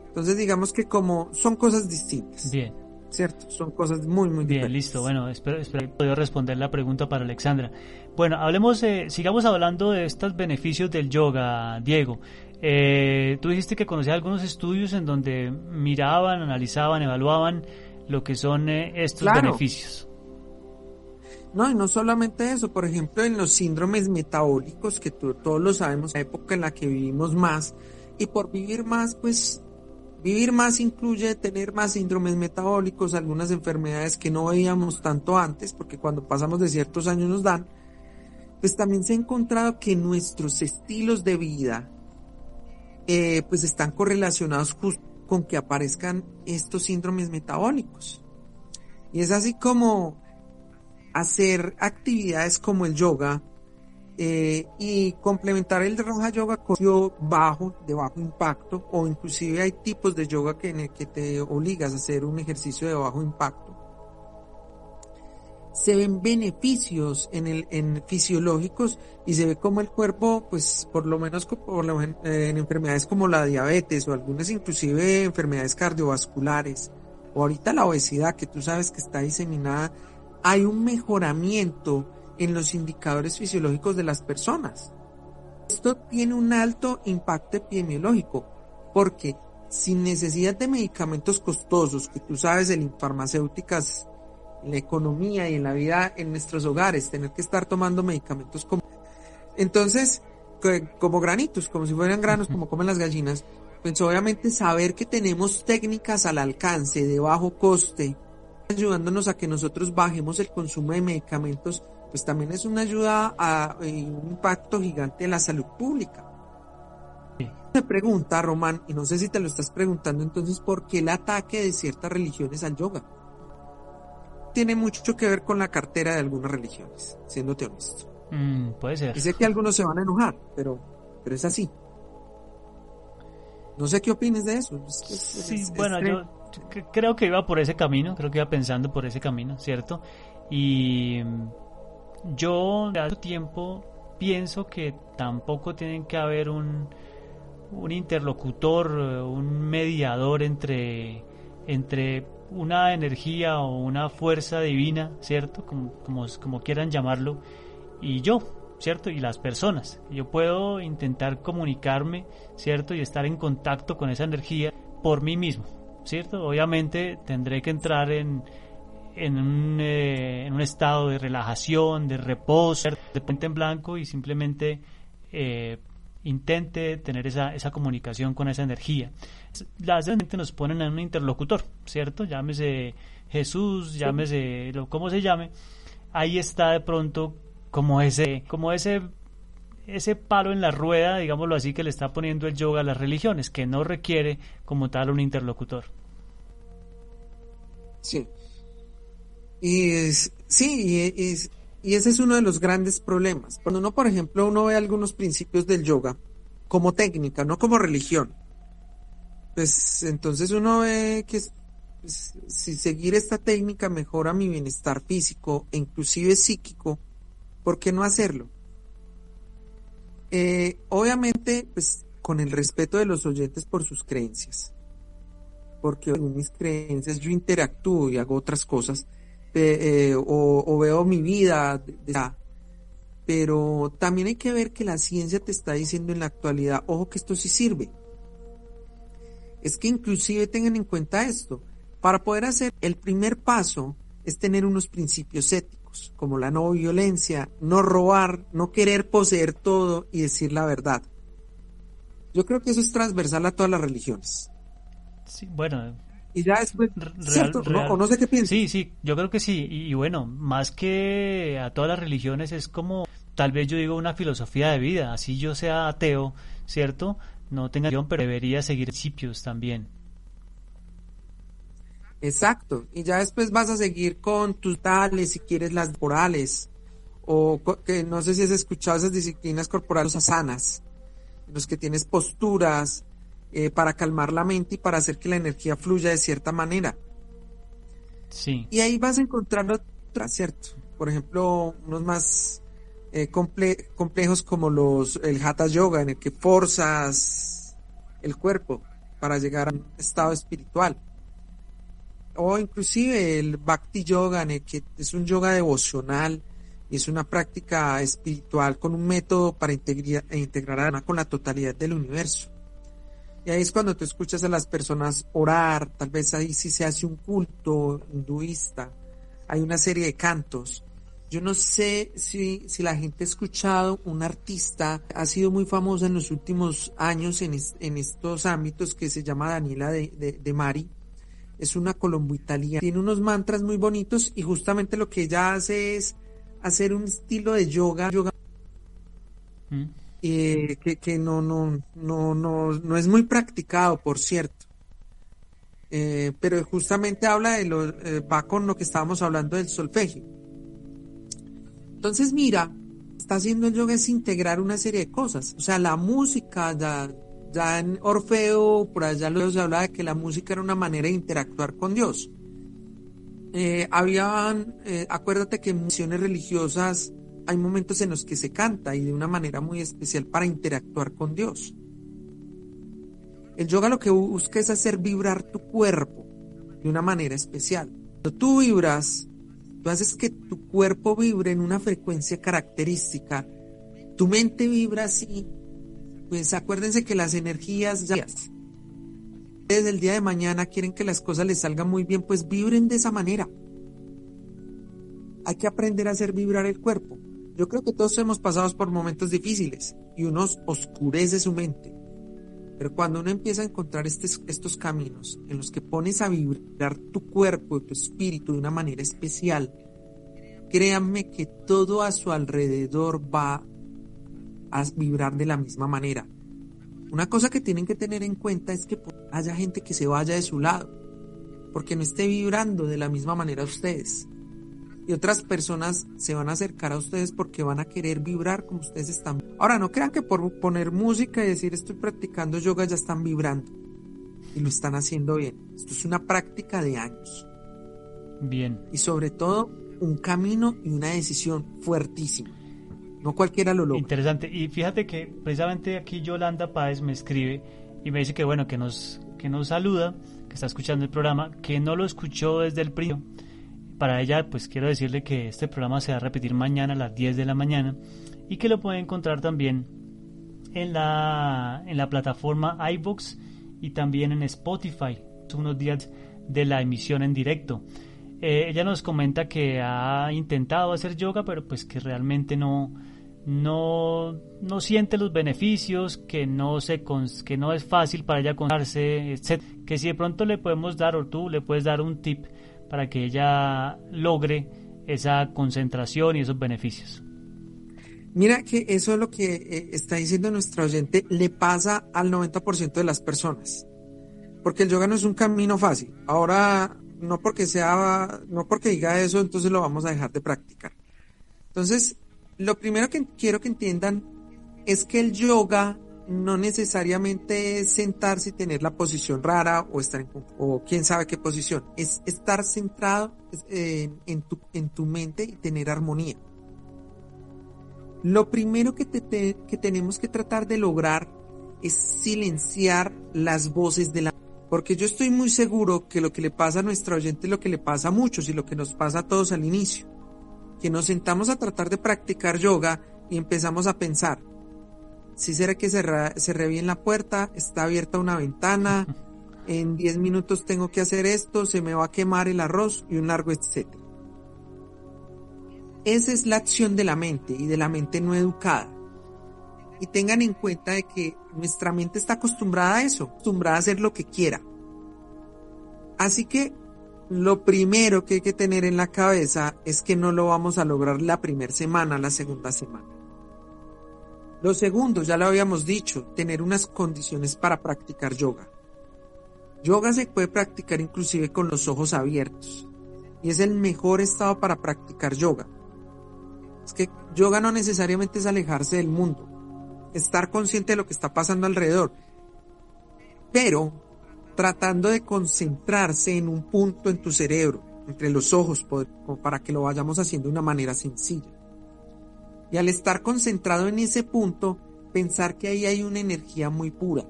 Entonces digamos que como son cosas distintas. Bien. ¿Cierto? Son cosas muy, muy Bien, diferentes. listo. Bueno, espero, espero poder responder la pregunta para Alexandra. Bueno, hablemos, eh, sigamos hablando de estos beneficios del yoga, Diego. Eh, tú dijiste que conocías algunos estudios en donde miraban, analizaban, evaluaban lo que son eh, estos Claro. beneficios. No, y no solamente eso, por ejemplo, en los síndromes metabólicos, que todos lo sabemos, la época en la que vivimos más, y por vivir más, pues vivir más incluye tener más síndromes metabólicos, algunas enfermedades que no veíamos tanto antes, porque cuando pasamos de ciertos años nos dan, pues también se ha encontrado que nuestros estilos de vida, eh, pues están correlacionados justo con que aparezcan estos síndromes metabólicos. Y es así como hacer actividades como el yoga eh, y complementar el Raja Yoga con bajo, de bajo impacto, o inclusive hay tipos de yoga que, en el que te obligas a hacer un ejercicio de bajo impacto. Se ven beneficios en el, en fisiológicos y se ve como el cuerpo, pues por lo menos por lo eh, en enfermedades como la diabetes o algunas inclusive enfermedades cardiovasculares o ahorita la obesidad que tú sabes que está diseminada, hay un mejoramiento en los indicadores fisiológicos de las personas. Esto tiene un alto impacto epidemiológico porque sin necesidad de medicamentos costosos, que tú sabes, en farmacéuticas, en la economía y en la vida en nuestros hogares, tener que estar tomando medicamentos como... Entonces, como granitos, como si fueran granos, como comen las gallinas, pues obviamente saber que tenemos técnicas al alcance de bajo coste, ayudándonos a que nosotros bajemos el consumo de medicamentos, pues también es una ayuda a y un impacto gigante en la salud pública. Me pregunta, Román, y no sé si te lo estás preguntando entonces, ¿por qué el ataque de ciertas religiones al yoga? Tiene mucho que ver con la cartera de algunas religiones, siéndote honesto. Mm, puede ser. Y sé que algunos se van a enojar, pero, pero es así. No sé qué opines de eso. Es- es- Sí, es- bueno, yo creo que iba por ese camino, creo que iba pensando por ese camino, ¿cierto? Y mm, yo de hace tiempo pienso que tampoco tienen que haber un, un interlocutor, eh, un mediador entre, entre una energía o una fuerza divina, ¿cierto? Como, como, como quieran llamarlo, y yo, ¿cierto? Y las personas. Yo puedo intentar comunicarme, ¿cierto? Y estar en contacto con esa energía por mí mismo, ¿cierto? Obviamente tendré que entrar en, en, un, eh, en un estado de relajación, de reposo, de puente en blanco y simplemente eh, intente tener esa, esa comunicación con esa energía. Las gente nos ponen en un interlocutor, ¿cierto? Llámese Jesús, llámese lo como se llame. Ahí está de pronto como ese, como ese, ese palo en la rueda, digámoslo así, que le está poniendo el yoga a las religiones, que no requiere como tal un interlocutor. Sí. Y es- sí, y, es- y ese es uno de los grandes problemas. Cuando uno, por ejemplo, uno ve algunos principios del yoga como técnica, no como religión, pues entonces uno ve que es- pues, si seguir esta técnica mejora mi bienestar físico e inclusive psíquico, ¿por qué no hacerlo? Eh, obviamente, pues con el respeto de los oyentes por sus creencias. Porque según mis creencias yo interactúo y hago otras cosas eh, o, o veo mi vida de- de- pero también hay que ver que la ciencia te está diciendo en la actualidad ojo que esto sí sirve es que inclusive tengan en cuenta esto. Para poder hacer el primer paso es tener unos principios éticos como la no violencia no robar no querer poseer todo y decir la verdad yo creo que eso es transversal a todas las religiones Sí, bueno, y ya después, Real- ¿cierto? real. No, o no sé qué piensas. Sí, sí, yo creo que sí. Y, y bueno, más que a todas las religiones es como tal vez yo digo una filosofía de vida, así yo sea ateo, ¿cierto? No tenga pero debería seguir principios también. Exacto, y ya después vas a seguir con tus tales, si quieres las corporales, o que no sé si has escuchado esas disciplinas corporales sanas, en los que tienes posturas eh, para calmar la mente y para hacer que la energía fluya de cierta manera. Sí. Y ahí vas a encontrar otras, ¿cierto? Por ejemplo, unos más eh, complejos como los el Hatha Yoga, en el que forzas el cuerpo para llegar a un estado espiritual o inclusive el Bhakti Yoga, que es un yoga devocional y es una práctica espiritual con un método para integrar, integrar con la totalidad del universo. Y ahí es cuando tú escuchas a las personas orar, tal vez ahí sí se hace un culto hinduista, hay una serie de cantos. Yo no sé si, si la gente ha escuchado un artista, ha sido muy famosa en los últimos años en, en estos ámbitos que se llama Daniela de, de Mari es una colombo-italiana. Tiene unos mantras muy bonitos y justamente lo que ella hace es hacer un estilo de yoga, yoga mm. eh, que, no, no, no, no, no es muy practicado, por cierto. Eh, pero justamente habla de lo, eh, va con lo que estábamos hablando del solfegio. Entonces, mira, está haciendo el yoga es integrar una serie de cosas. O sea, la música, ya, ya en Orfeo, por allá se hablaba de que la música era una manera de interactuar con Dios. Eh, habían, eh, acuérdate que en misiones religiosas hay momentos en los que se canta y de una manera muy especial para interactuar con Dios. El yoga lo que busca es hacer vibrar tu cuerpo de una manera especial. Cuando tú vibras, tú haces que tu cuerpo vibre en una frecuencia característica. Tu mente vibra así pues acuérdense que las energías ya desde el día de mañana quieren que las cosas les salgan muy bien, pues vibren de esa manera. Hay que aprender a hacer vibrar el cuerpo. Yo creo que todos hemos pasado por momentos difíciles y uno oscurece su mente. Pero cuando uno empieza a encontrar estos, estos caminos en los que pones a vibrar tu cuerpo y tu espíritu de una manera especial, créanme que todo a su alrededor va a vibrar de la misma manera. Una cosa que tienen que tener en cuenta es que haya gente que se vaya de su lado, porque no esté vibrando de la misma manera ustedes. Y otras personas se van a acercar a ustedes porque van a querer vibrar como ustedes están. Ahora, no crean que por poner música y decir estoy practicando yoga ya están vibrando. Y lo están haciendo bien. Esto es una práctica de años. Bien. Y sobre todo, un camino y una decisión fuertísima. No cualquiera lo logra. Interesante. Y fíjate que precisamente aquí Yolanda Páez me escribe y me dice que bueno, que nos, que nos saluda, que está escuchando el programa, que no lo escuchó desde el principio. Para ella, pues quiero decirle que este programa se va a repetir mañana a las 10 de la mañana y que lo puede encontrar también en la, en la plataforma iBox y también en Spotify. Unos días de la emisión en directo. Eh, ella nos comenta que ha intentado hacer yoga, pero pues que realmente no, no, no siente los beneficios, que no, se, que no es fácil para ella concentrarse, etc. Que si de pronto le podemos dar, o tú le puedes dar un tip para que ella logre esa concentración y esos beneficios. Mira que eso es lo que eh, está diciendo nuestra oyente, le pasa al 90% de las personas. Porque el yoga no es un camino fácil. Ahora, no porque sea, no porque diga eso, entonces lo vamos a dejar de practicar. Entonces, lo primero que quiero que entiendan es que el yoga no necesariamente es sentarse y tener la posición rara o estar en, o quién sabe qué posición. Es estar centrado en, tu, en tu mente y tener armonía. Lo primero que, que tenemos que tratar de lograr es silenciar las voces de la porque yo estoy muy seguro que lo que le pasa a nuestra oyente es lo que le pasa a muchos y lo que nos pasa a todos al inicio que nos sentamos a tratar de practicar yoga y empezamos a pensar, si será que cerré bien la puerta, está abierta una ventana, *laughs* en 10 minutos tengo que hacer esto, se me va a quemar el arroz y un largo etcétera. Esa es la acción de la mente y de la mente no educada. Y tengan en cuenta de que nuestra mente está acostumbrada a eso, acostumbrada a hacer lo que quiera. Así que lo primero que hay que tener en la cabeza es que no lo vamos a lograr la primera semana, la segunda semana. Lo segundo, ya lo habíamos dicho, tener unas condiciones para practicar yoga. Yoga se puede practicar inclusive con los ojos abiertos y es el mejor estado para practicar yoga. Es que yoga no necesariamente es alejarse del mundo, estar consciente de lo que está pasando alrededor, pero tratando de concentrarse en un punto en tu cerebro, entre los ojos, para que lo vayamos haciendo de una manera sencilla. Y al estar concentrado en ese punto, pensar que ahí hay una energía muy pura.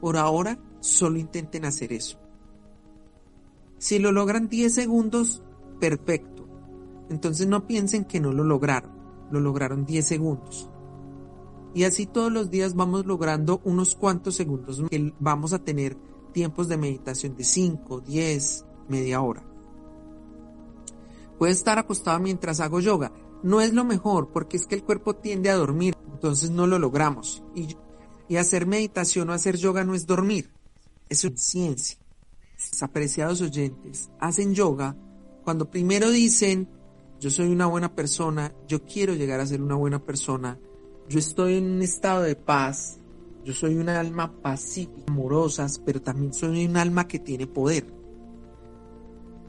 Por ahora, solo intenten hacer eso. Si lo logran 10 segundos, perfecto. Entonces no piensen que no lo lograron. Lo lograron 10 segundos. Y así todos los días vamos logrando unos cuantos segundos que vamos a tener tiempos de meditación de 5, 10, media hora. Puede estar acostado mientras hago yoga. No es lo mejor porque es que el cuerpo tiende a dormir, entonces no lo logramos. Y, y hacer meditación o hacer yoga no es dormir, es una ciencia. Apreciados oyentes, hacen yoga cuando primero dicen, yo soy una buena persona, yo quiero llegar a ser una buena persona, yo estoy en un estado de paz, yo soy una alma pacífica, amorosa, pero también soy un alma que tiene poder.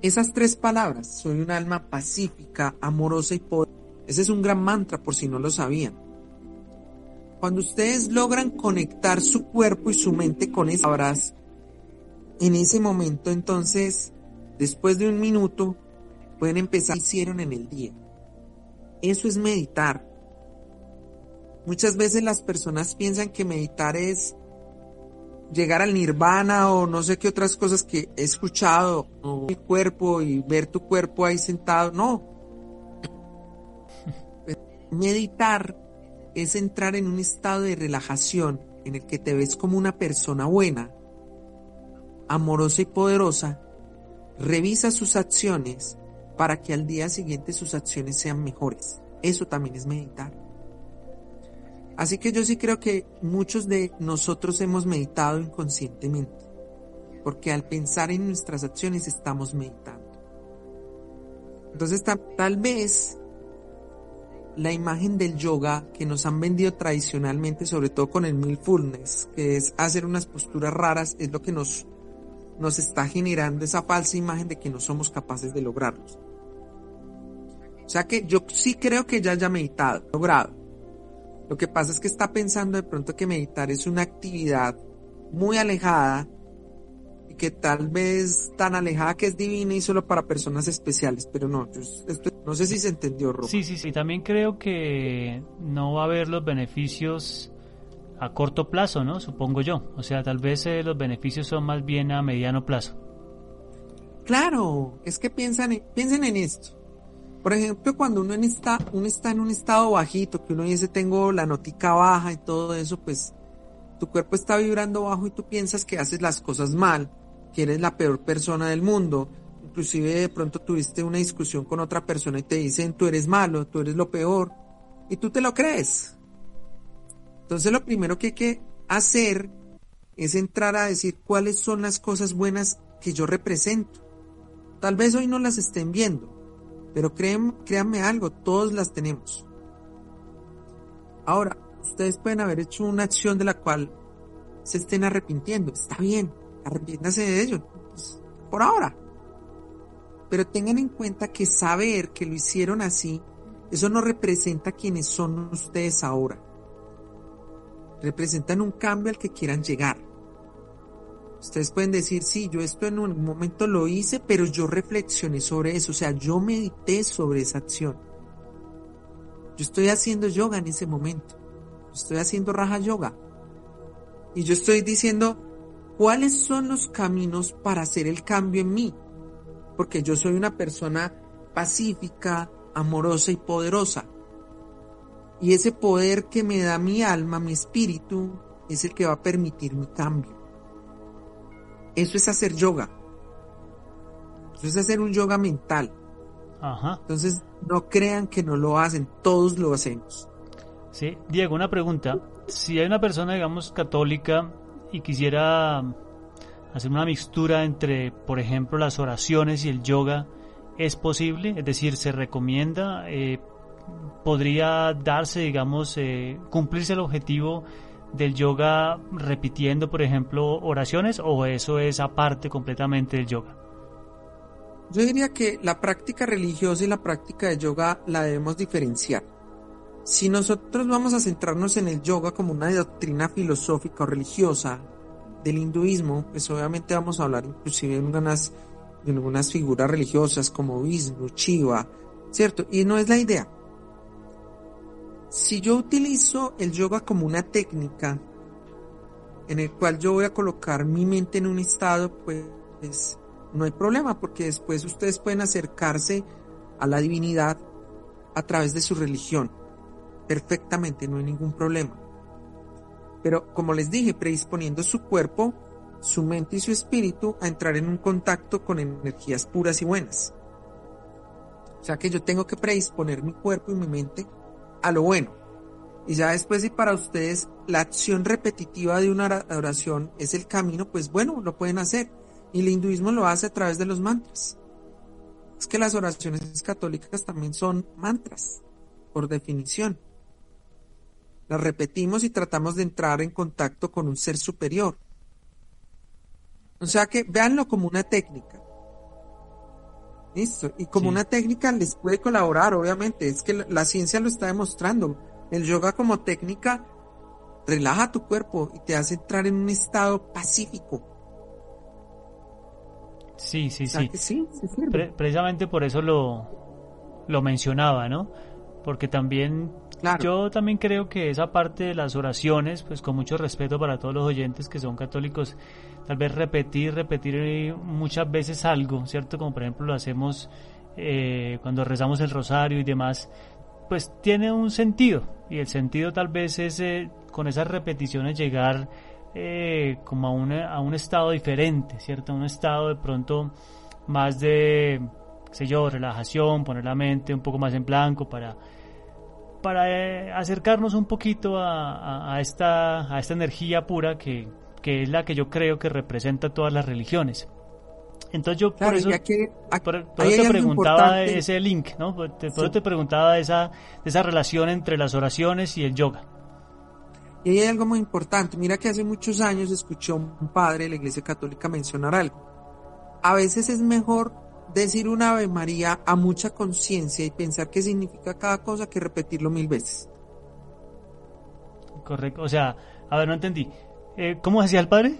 Esas tres palabras, soy un alma pacífica, amorosa y poder. Ese es un gran mantra por si no lo sabían. Cuando ustedes logran conectar su cuerpo y su mente con esas palabras, en ese momento entonces, después de un minuto, pueden empezar hicieron en el día. Eso es meditar. Muchas veces las personas piensan que meditar es llegar al nirvana o no sé qué otras cosas que he escuchado, o cuerpo y ver tu cuerpo ahí sentado. No. Meditar es entrar en un estado de relajación en el que te ves como una persona buena, amorosa y poderosa, revisa sus acciones para que al día siguiente sus acciones sean mejores. Eso también es meditar. Así que yo sí creo que muchos de nosotros hemos meditado inconscientemente, porque al pensar en nuestras acciones estamos meditando. Entonces tal, vez la imagen del yoga que nos han vendido tradicionalmente, sobre todo con el mindfulness, que es hacer unas posturas raras, es lo que nos, nos está generando esa falsa imagen de que no somos capaces de lograrlos. O sea que yo sí creo que ya haya meditado, logrado lo que pasa es que está pensando de pronto que meditar es una actividad muy alejada y que tal vez tan alejada que es divina y solo para personas especiales, pero no, no sé si se entendió, Rob. Sí, sí, sí, también creo que no va a haber los beneficios a corto plazo, ¿no? Supongo yo. O sea, tal vez eh, los beneficios son más bien a mediano plazo. Claro, es que piensan piensen en esto. Por ejemplo, cuando uno está, uno está en un estado bajito, que uno dice tengo la notica baja y todo eso, pues tu cuerpo está vibrando bajo y tú piensas que haces las cosas mal, que eres la peor persona del mundo. Inclusive de pronto tuviste una discusión con otra persona y te dicen tú eres malo, tú eres lo peor, y tú te lo crees. Entonces lo primero que hay que hacer es entrar a decir cuáles son las cosas buenas que yo represento. Tal vez hoy no las estén viendo, pero créanme algo, todos las tenemos. Ahora, ustedes pueden haber hecho una acción de la cual se estén arrepintiendo. Está bien, arrepiéntanse de ello. Pues, por ahora. Pero tengan en cuenta que saber que lo hicieron así, eso no representa quienes son ustedes ahora. Representan un cambio al que quieran llegar. Ustedes pueden decir, sí, yo esto en un momento lo hice, pero yo reflexioné sobre eso, o sea, yo medité sobre esa acción. Yo estoy haciendo yoga en ese momento. Estoy haciendo raja yoga. Y yo estoy diciendo, ¿cuáles son los caminos para hacer el cambio en mí? Porque yo soy una persona pacífica, amorosa y poderosa. Y ese poder que me da mi alma, mi espíritu, es el que va a permitir mi cambio. Eso es hacer yoga. Eso es hacer un yoga mental. Ajá. Entonces, no crean que no lo hacen, todos lo hacemos. Sí, Diego, una pregunta. Si hay una persona, digamos, católica y quisiera hacer una mixtura entre, por ejemplo, las oraciones y el yoga, ¿es posible? Es decir, ¿se recomienda? Eh, podría darse, digamos, eh, cumplirse el objetivo del yoga repitiendo, por ejemplo, oraciones o eso es aparte completamente del yoga? Yo diría que la práctica religiosa y la práctica de yoga la debemos diferenciar. Si nosotros vamos a centrarnos en el yoga como una doctrina filosófica o religiosa del hinduismo, pues obviamente vamos a hablar inclusive de unas, de algunas figuras religiosas como Vishnu, Shiva, ¿cierto? Y no es la idea. Si yo utilizo el yoga como una técnica en el cual yo voy a colocar mi mente en un estado, pues no hay problema, porque después ustedes pueden acercarse a la divinidad a través de su religión. Perfectamente, no hay ningún problema. Pero como les dije, predisponiendo su cuerpo, su mente y su espíritu a entrar en un contacto con energías puras y buenas. O sea que yo tengo que predisponer mi cuerpo y mi mente a lo bueno. Y ya después si para ustedes la acción repetitiva de una oración es el camino, pues bueno, lo pueden hacer. Y el hinduismo lo hace a través de los mantras. Es que las oraciones católicas también son mantras, por definición. Las repetimos y tratamos de entrar en contacto con un ser superior. O sea que véanlo como una técnica. Listo. Y como una técnica les puede colaborar, obviamente. Es que la, ciencia lo está demostrando. El yoga como técnica relaja tu cuerpo y te hace entrar en un estado pacífico. Sí, sí, sí. precisamente por eso lo, lo mencionaba, ¿no? Porque también yo también creo que esa parte de las oraciones, pues con mucho respeto para todos los oyentes que son católicos, tal vez repetir, repetir muchas veces algo, ¿cierto? Como por ejemplo lo hacemos eh, cuando rezamos el rosario y demás, pues tiene un sentido. Y el sentido tal vez es eh, con esas repeticiones llegar eh, como a, una, a un estado diferente, ¿cierto? A un estado de pronto más de, sé yo, relajación, poner la mente un poco más en blanco para para eh, acercarnos un poquito a, esta, a esta energía pura que, es la que yo creo que representa todas las religiones. Entonces yo por eso, te preguntaba ese link, ¿no? Por, eso te preguntaba esa, esa relación entre las oraciones y el yoga. Y ahí hay algo muy importante. Mira que hace muchos años escuché a un padre de la Iglesia Católica mencionar algo. A veces es mejor decir una Ave María a mucha conciencia y pensar qué significa cada cosa que repetirlo mil veces. Correcto, o sea, a ver, no entendí. Eh, ¿Cómo decía el padre?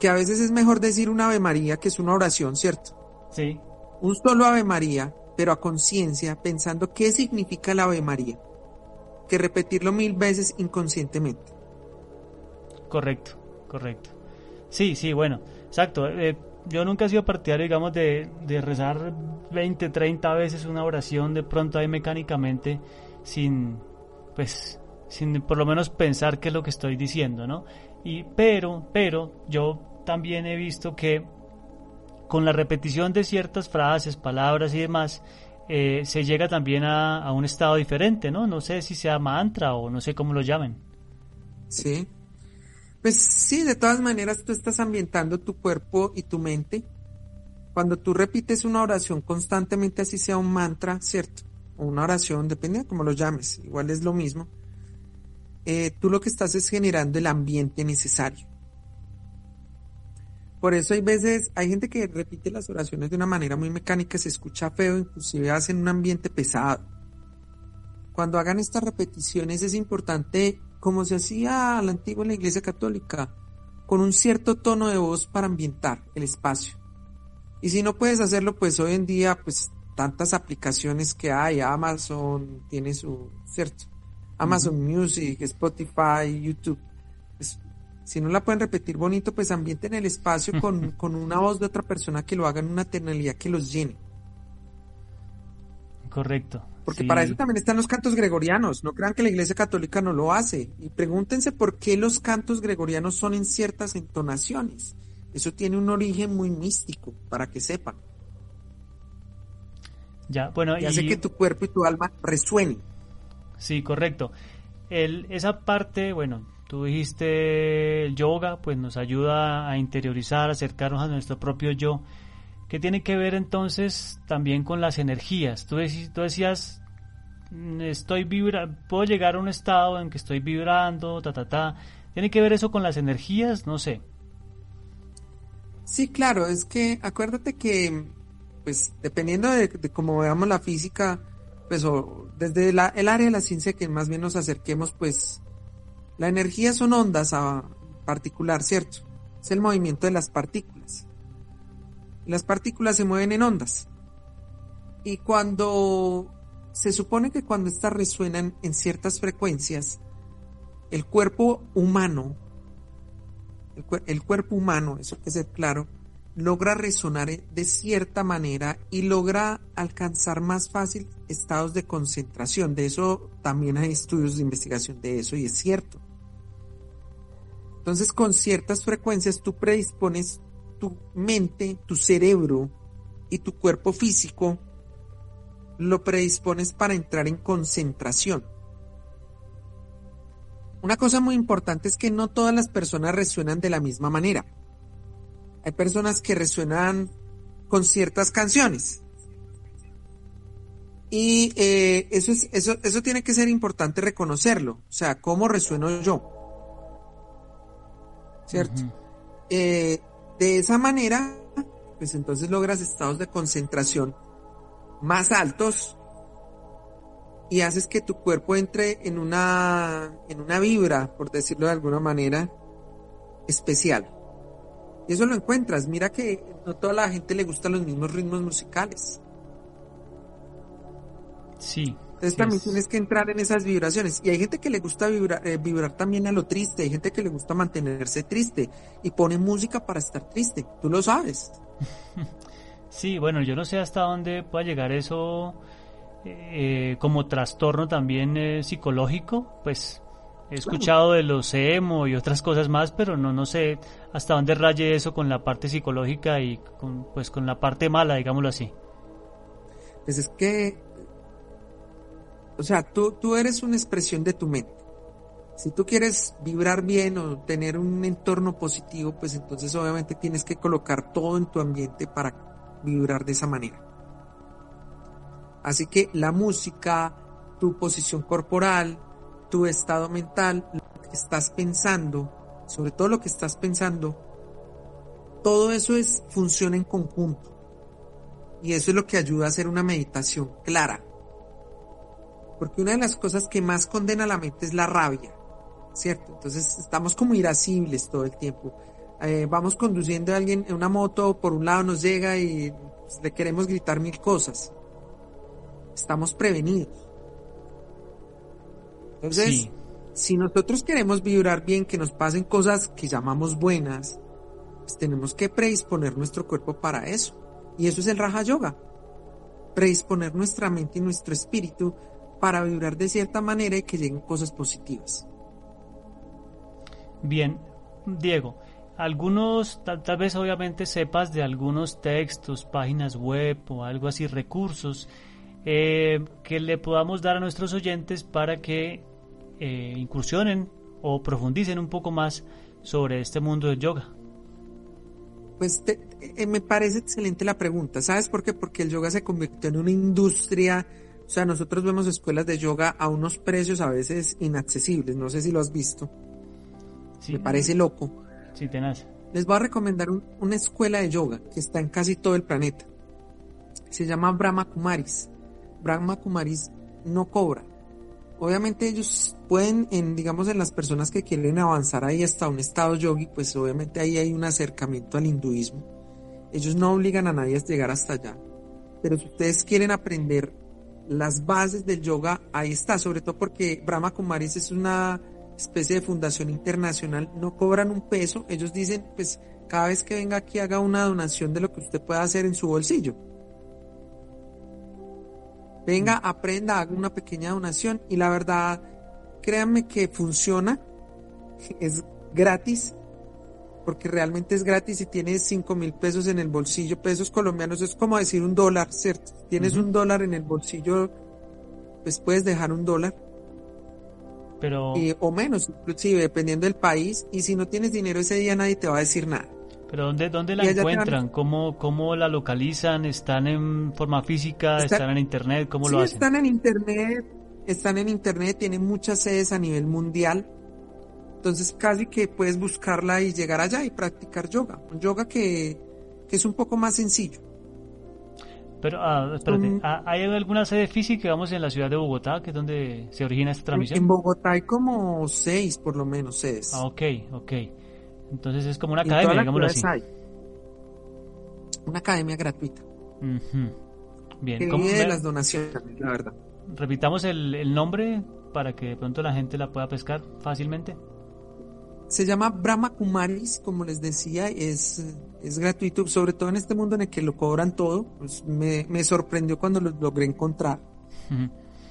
Que a veces es mejor decir una Ave María, que es una oración, ¿cierto? Sí. Un solo Ave María, pero a conciencia, pensando qué significa la Ave María, que repetirlo mil veces inconscientemente. Correcto, correcto. Sí, sí, bueno, exacto. Eh, yo nunca he sido partidario, digamos, de, de rezar 20, 30 veces una oración de pronto ahí mecánicamente sin, pues, sin por lo menos pensar qué es lo que estoy diciendo, ¿no? Y, pero, pero, yo también he visto que con la repetición de ciertas frases, palabras y demás, eh, se llega también a, a, un estado diferente, ¿no? No sé si sea mantra o no sé cómo lo llamen. Sí, pues sí, de todas maneras tú estás ambientando tu cuerpo y tu mente. Cuando tú repites una oración constantemente, así sea un mantra, ¿cierto? O una oración, depende de cómo lo llames, igual es lo mismo. Eh, tú lo que estás es generando el ambiente necesario. Por eso hay veces, hay gente que repite las oraciones de una manera muy mecánica, se escucha feo, inclusive hacen un ambiente pesado. Cuando hagan estas repeticiones es importante como se hacía a la antigua en la Iglesia Católica, con un cierto tono de voz para ambientar el espacio. Y si no puedes hacerlo, pues hoy en día, pues tantas aplicaciones que hay, Amazon tiene su, ¿cierto? Amazon Music, Spotify, YouTube. Pues, si no la pueden repetir bonito, pues ambienten el espacio con, *laughs* con una voz de otra persona que lo haga en una tonalidad que los llene. Correcto. Porque para eso también están los cantos gregorianos. No crean que la Iglesia Católica no lo hace. Y pregúntense por qué los cantos gregorianos son en ciertas entonaciones. Eso tiene un origen muy místico, para que sepan. Ya, bueno, y hace que tu cuerpo y tu alma resuenen. Sí, correcto. El, esa parte, bueno, tú dijiste el yoga, pues nos ayuda a interiorizar, acercarnos a nuestro propio yo. ¿Qué tiene que ver entonces también con las energías? Tú, decías, mm, estoy vibra puedo llegar a un estado en que estoy vibrando, ta, ta, ta. ¿Tiene que ver eso con las energías? No sé. Sí, claro, es que acuérdate que, pues, dependiendo de, cómo veamos la física, pues, o desde el área de la ciencia que más bien nos acerquemos, pues, la energía son ondas a particular, ¿cierto? Es el movimiento de las partículas. Las partículas se mueven en ondas. Y cuando se supone que cuando estas resuenan en ciertas frecuencias, el cuerpo humano, el, el cuerpo humano, eso hay que ser claro, logra resonar de cierta manera y logra alcanzar más fácil estados de concentración. De eso también hay estudios de investigación de eso y es cierto. Entonces, con ciertas frecuencias tú predispones tu mente, tu cerebro y tu cuerpo físico, lo predispones para entrar en concentración. Una cosa muy importante es que no todas las personas resuenan de la misma manera. Hay personas que resuenan con ciertas canciones. Y eh, eso, es, eso, eso tiene que ser importante reconocerlo. O sea, ¿cómo resueno yo? ¿Cierto? Eh, de esa manera, pues entonces logras estados de concentración más altos y haces que tu cuerpo entre en una, en una vibra, por decirlo de alguna manera, especial. Y eso lo encuentras. Mira que no toda la gente le gustan los mismos ritmos musicales. Sí. Entonces también es- tienes que entrar en esas vibraciones. Y hay gente que le gusta vibrar, eh, vibrar también a lo triste, hay gente que le gusta mantenerse triste y pone música para estar triste. Tú lo sabes. *laughs* Sí, bueno, yo no sé hasta dónde pueda llegar eso eh, como trastorno también eh, psicológico, pues he escuchado de los emo y otras cosas más, pero no no sé hasta dónde raye eso con la parte psicológica y con, pues con la parte mala, digámoslo así. Pues es que, o sea, tú, tú eres una expresión de tu mente. Si tú quieres vibrar bien o tener un entorno positivo, pues entonces obviamente tienes que colocar todo en tu ambiente para vibrar de esa manera. Así que la música, tu posición corporal, tu estado mental, lo que estás pensando, sobre todo lo que estás pensando, todo eso es funciona en conjunto. Y eso es lo que ayuda a hacer una meditación clara. Porque una de las cosas que más condena la mente es la rabia, ¿cierto? Entonces estamos como irascibles todo el tiempo. Eh, vamos conduciendo a alguien en una moto, por un lado nos llega y pues, le queremos gritar mil cosas. Estamos prevenidos. Entonces, Sí. si nosotros queremos vibrar bien, que nos pasen cosas que llamamos buenas, pues tenemos que predisponer nuestro cuerpo para eso. Y eso es el Raja Yoga. Predisponer nuestra mente y nuestro espíritu para vibrar de cierta manera y que lleguen cosas positivas. Bien, Diego, algunos, tal, tal vez obviamente sepas de algunos textos, páginas web o algo así, recursos eh, que le podamos dar a nuestros oyentes para que eh, incursionen o profundicen un poco más sobre este mundo del yoga. Pues te- eh, me parece excelente la pregunta. ¿Sabes por qué? Porque el yoga se convirtió en una industria. O sea, nosotros vemos escuelas de yoga a unos precios a veces inaccesibles. No sé si lo has visto. Sí, Me parece loco. Sí, tenaz. Les voy a recomendar un- una escuela de yoga que está en casi todo el planeta. Se llama Brahma Kumaris. Brahma Kumaris no cobra. Obviamente ellos pueden, en, digamos, en las personas que quieren avanzar ahí hasta un estado yogi, pues obviamente ahí hay un acercamiento al hinduismo. Ellos no obligan a nadie a llegar hasta allá. Pero si ustedes quieren aprender las bases del yoga, ahí está, sobre todo porque Brahma Kumaris es una especie de fundación internacional, no cobran un peso, ellos dicen, pues cada vez que venga aquí haga una donación de lo que usted pueda hacer en su bolsillo. Venga, aprenda, haga una pequeña donación y la verdad, créanme que funciona, es gratis, porque realmente es gratis y tienes cinco mil pesos en el bolsillo, pesos colombianos, es como decir un dólar, ¿cierto? Tienes Ujú. un dólar en el bolsillo, pues puedes dejar un dólar Pero, o menos, inclusive dependiendo del país, y si no tienes dinero ese día nadie te va a decir nada. pero ¿dónde, dónde la van- encuentran? ¿Cómo, ¿Cómo la localizan? ¿Están en forma física? Está- ¿Están en internet? ¿Cómo Sí, lo hacen? están en internet, están en internet, tienen muchas sedes a nivel mundial. Entonces casi que puedes buscarla y llegar allá y practicar yoga. Un yoga que, que es un poco más sencillo. Pero, ah, espérate, ¿ha- ¿hay alguna sede física, digamos, en la ciudad de Bogotá, que es donde se origina esta transmisión? en Bogotá hay como seis por lo menos sedes. Ah, ok, ok. Entonces es como una academia, digámoslo así. hay. Una academia gratuita. Ujú. Bien, Que ¿cómo vive de las donaciones, la verdad. repitamos el, el nombre para que de pronto la gente la pueda pescar fácilmente. Se llama Brahma Kumaris, como les decía, es, es gratuito, sobre todo en este mundo en el que lo cobran todo. Pues me, me sorprendió cuando lo logré encontrar.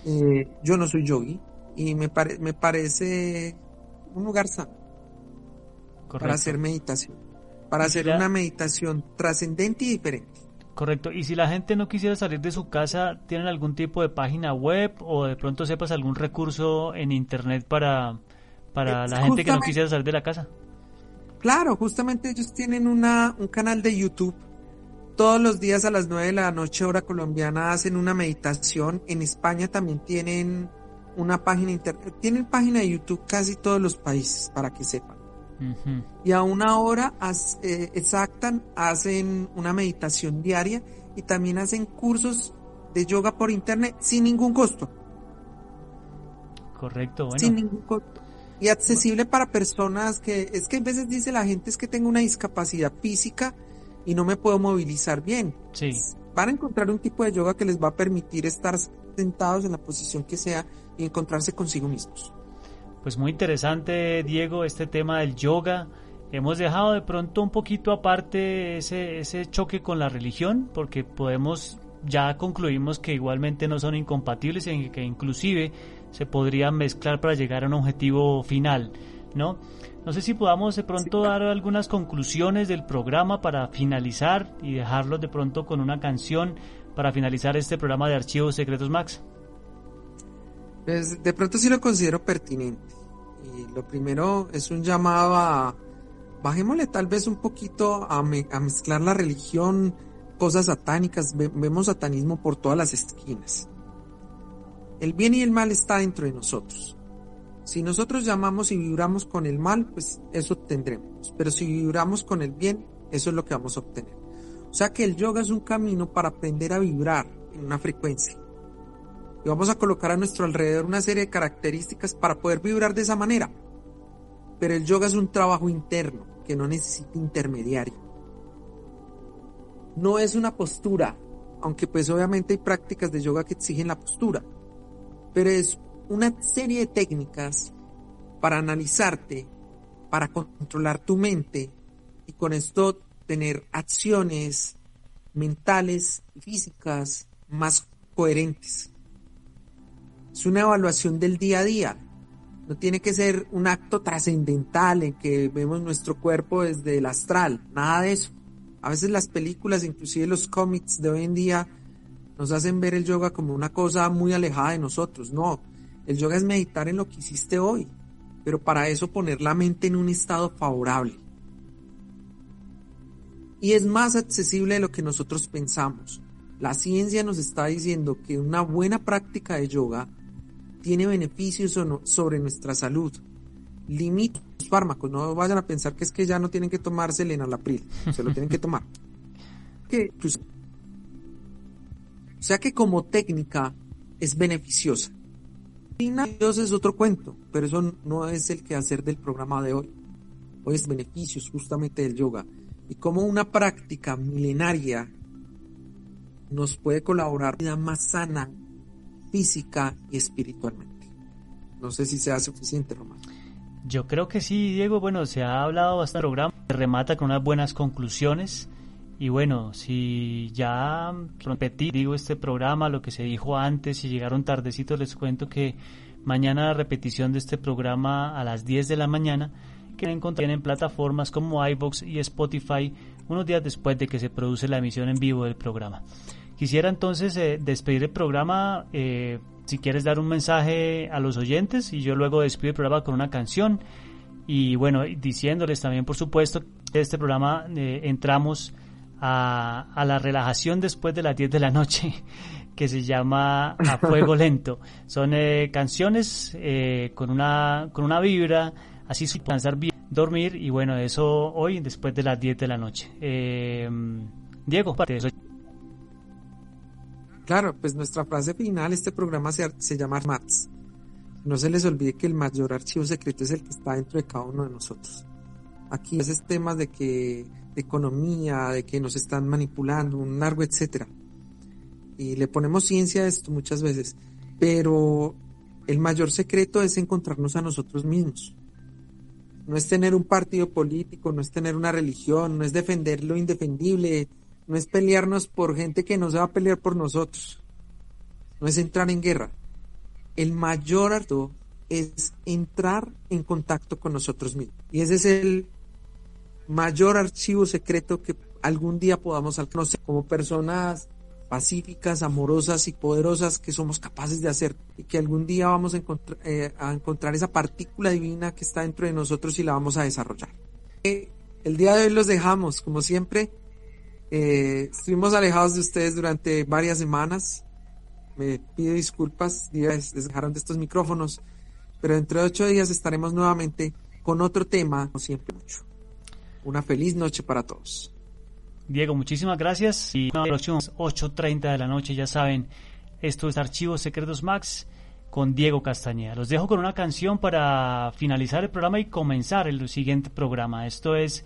Eh, yo no soy yogi y me, pare- me parece un lugar sano para Correcto. hacer meditación, para hacer la- una meditación trascendente y diferente. Correcto. Y si la gente no quisiera salir de su casa, ¿tienen algún tipo de página web o de pronto sepas algún recurso en internet para, para la gente que no quisiera salir de la casa? Claro, justamente ellos tienen una, un canal de YouTube. Todos los días a las 9 de la noche, hora colombiana, hacen una meditación. En España también tienen una página internet. Tienen página de YouTube casi todos los países, para que sepan. Y a una hora as- eh, exacta hacen una meditación diaria y también hacen cursos de yoga por internet sin ningún costo. Correcto, bueno. sin ningún costo. Y accesible para personas que, es que a veces dice la gente es que tengo una discapacidad física y no me puedo movilizar bien. Sí. Van a encontrar un tipo de yoga que les va a permitir estar sentados en la posición que sea y encontrarse consigo mismos. Pues muy interesante, Diego, este tema del yoga. Hemos dejado de pronto un poquito aparte ese, ese choque con la religión, porque podemos, ya concluimos que igualmente no son incompatibles, en que inclusive se podrían mezclar para llegar a un objetivo final, ¿no? No sé si podamos de pronto dar algunas conclusiones del programa para finalizar y dejarlos de pronto con una canción para finalizar este programa de Archivos Secretos Max. Pues de pronto sí lo considero pertinente. Y lo primero es un llamado a, bajémosle tal vez un poquito a, me- a mezclar la religión, cosas satánicas, Ve- vemos satanismo por todas las esquinas. El bien y el mal está dentro de nosotros. Si nosotros llamamos y vibramos con el mal, pues eso tendremos. Pero si vibramos con el bien, eso es lo que vamos a obtener. O sea que el yoga es un camino para aprender a vibrar en una frecuencia y vamos a colocar a nuestro alrededor una serie de características para poder vibrar de esa manera. Pero el yoga es un trabajo interno que no necesita intermediario. No es una postura, aunque pues obviamente hay prácticas de yoga que exigen la postura, pero es una serie de técnicas para analizarte, para controlar tu mente y con esto tener acciones mentales y físicas más coherentes. Es una evaluación del día a día. No tiene que ser un acto trascendental en que vemos nuestro cuerpo desde el astral, nada de eso. A veces las películas, inclusive los cómics de hoy en día, nos hacen ver el yoga como una cosa muy alejada de nosotros. No, el yoga es meditar en lo que hiciste hoy, pero para eso poner la mente en un estado favorable. Y es más accesible de lo que nosotros pensamos. La ciencia nos está diciendo que una buena práctica de yoga tiene beneficios so- sobre nuestra salud. Limita los fármacos, no vayan a pensar que es que ya no tienen que tomarse el enalapril, se lo tienen que tomar. *laughs* Que, pues, o sea que como técnica es beneficiosa. Dios es otro cuento, pero eso no es el que hacer del programa de hoy. Hoy es beneficios justamente del yoga y como una práctica milenaria nos puede colaborar vida más sana, física y espiritualmente. No sé si sea suficiente, Román. Yo creo que sí, Diego. Bueno, se ha hablado bastante del programa, se remata con unas buenas conclusiones. Y bueno, si ya repetí, digo, este programa, lo que se dijo antes, si llegaron tardecitos, les cuento que mañana la repetición de este programa a las 10 de la mañana, que encontrar en plataformas como iBox y Spotify unos días después de que se produce la emisión en vivo del programa. Quisiera entonces eh, despedir el programa, eh, si quieres dar un mensaje a los oyentes y yo luego despido el programa con una canción y bueno, diciéndoles también por supuesto que este programa eh, entramos a, a, la relajación después de las 10 de la noche. *laughs* que se llama A Fuego Lento. Son eh, canciones eh, con, una, con una vibra, así pensar bien, dormir y bueno, eso hoy después de las 10 de la noche. Eh, Diego, parte de eso. Claro, pues nuestra frase final, este programa se, se llama MATS. No se les olvide que el mayor archivo secreto es el que está dentro de cada uno de nosotros. Aquí esos temas de que de economía, de que nos están manipulando, un largo etcétera. Y le ponemos ciencia a esto muchas veces, pero el mayor secreto es encontrarnos a nosotros mismos. No es tener un partido político, no es tener una religión, no es defender lo indefendible, no es pelearnos por gente que no se va a pelear por nosotros. No es entrar en guerra. El mayor acto es entrar en contacto con nosotros mismos. Y ese es el mayor archivo secreto que algún día podamos alcanzar como personas pacíficas, amorosas y poderosas que somos capaces de hacer y que algún día vamos a, eh, encontrar esa partícula divina que está dentro de nosotros y la vamos a desarrollar. Eh, el día de hoy los dejamos, como siempre. Eh, estuvimos alejados de ustedes durante varias semanas. Me pido disculpas, días dejaron de estos micrófonos, pero dentro de ocho días estaremos nuevamente con otro tema, como siempre mucho. Una feliz noche para todos. Diego, muchísimas gracias. Y los próximos 8.30 de la noche, ya saben, esto es Archivos Secretos Max con Diego Castañeda. Los dejo con una canción para finalizar el programa y comenzar el siguiente programa. Esto es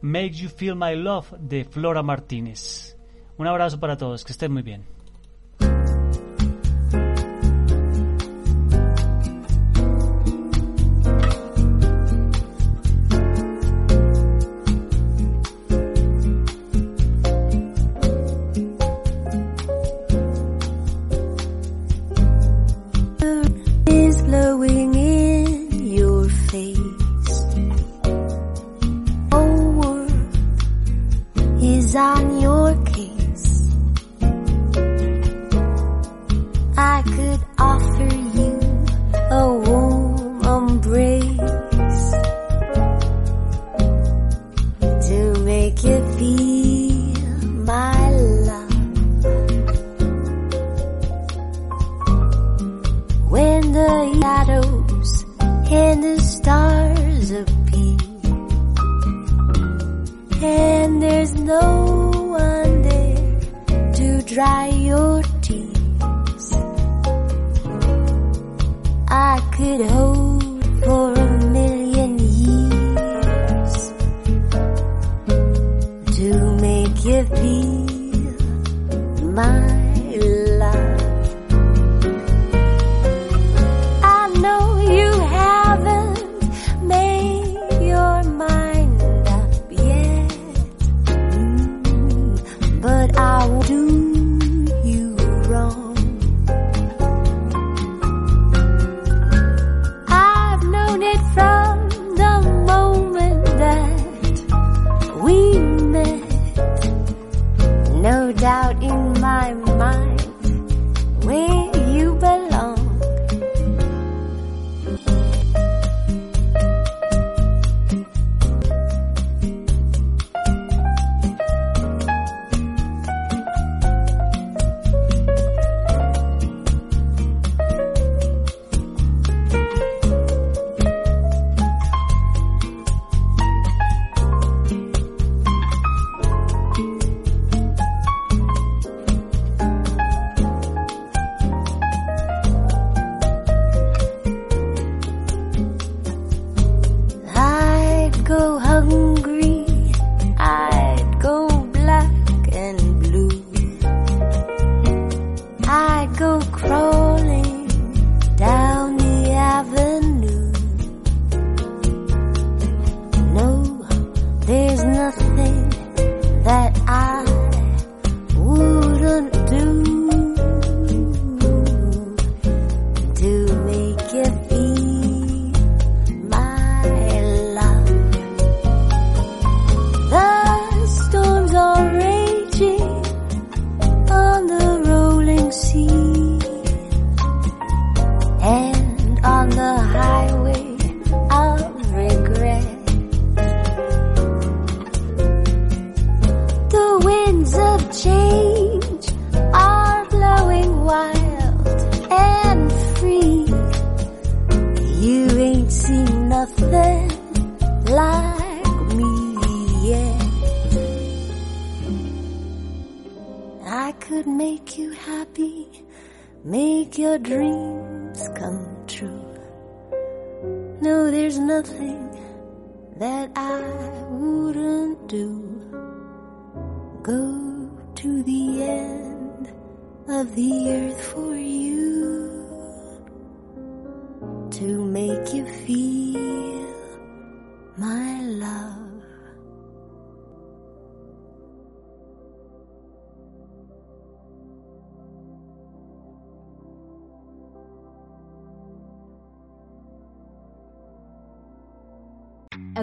Makes You Feel My Love de Flora Martínez. Un abrazo para todos, que estén muy bien.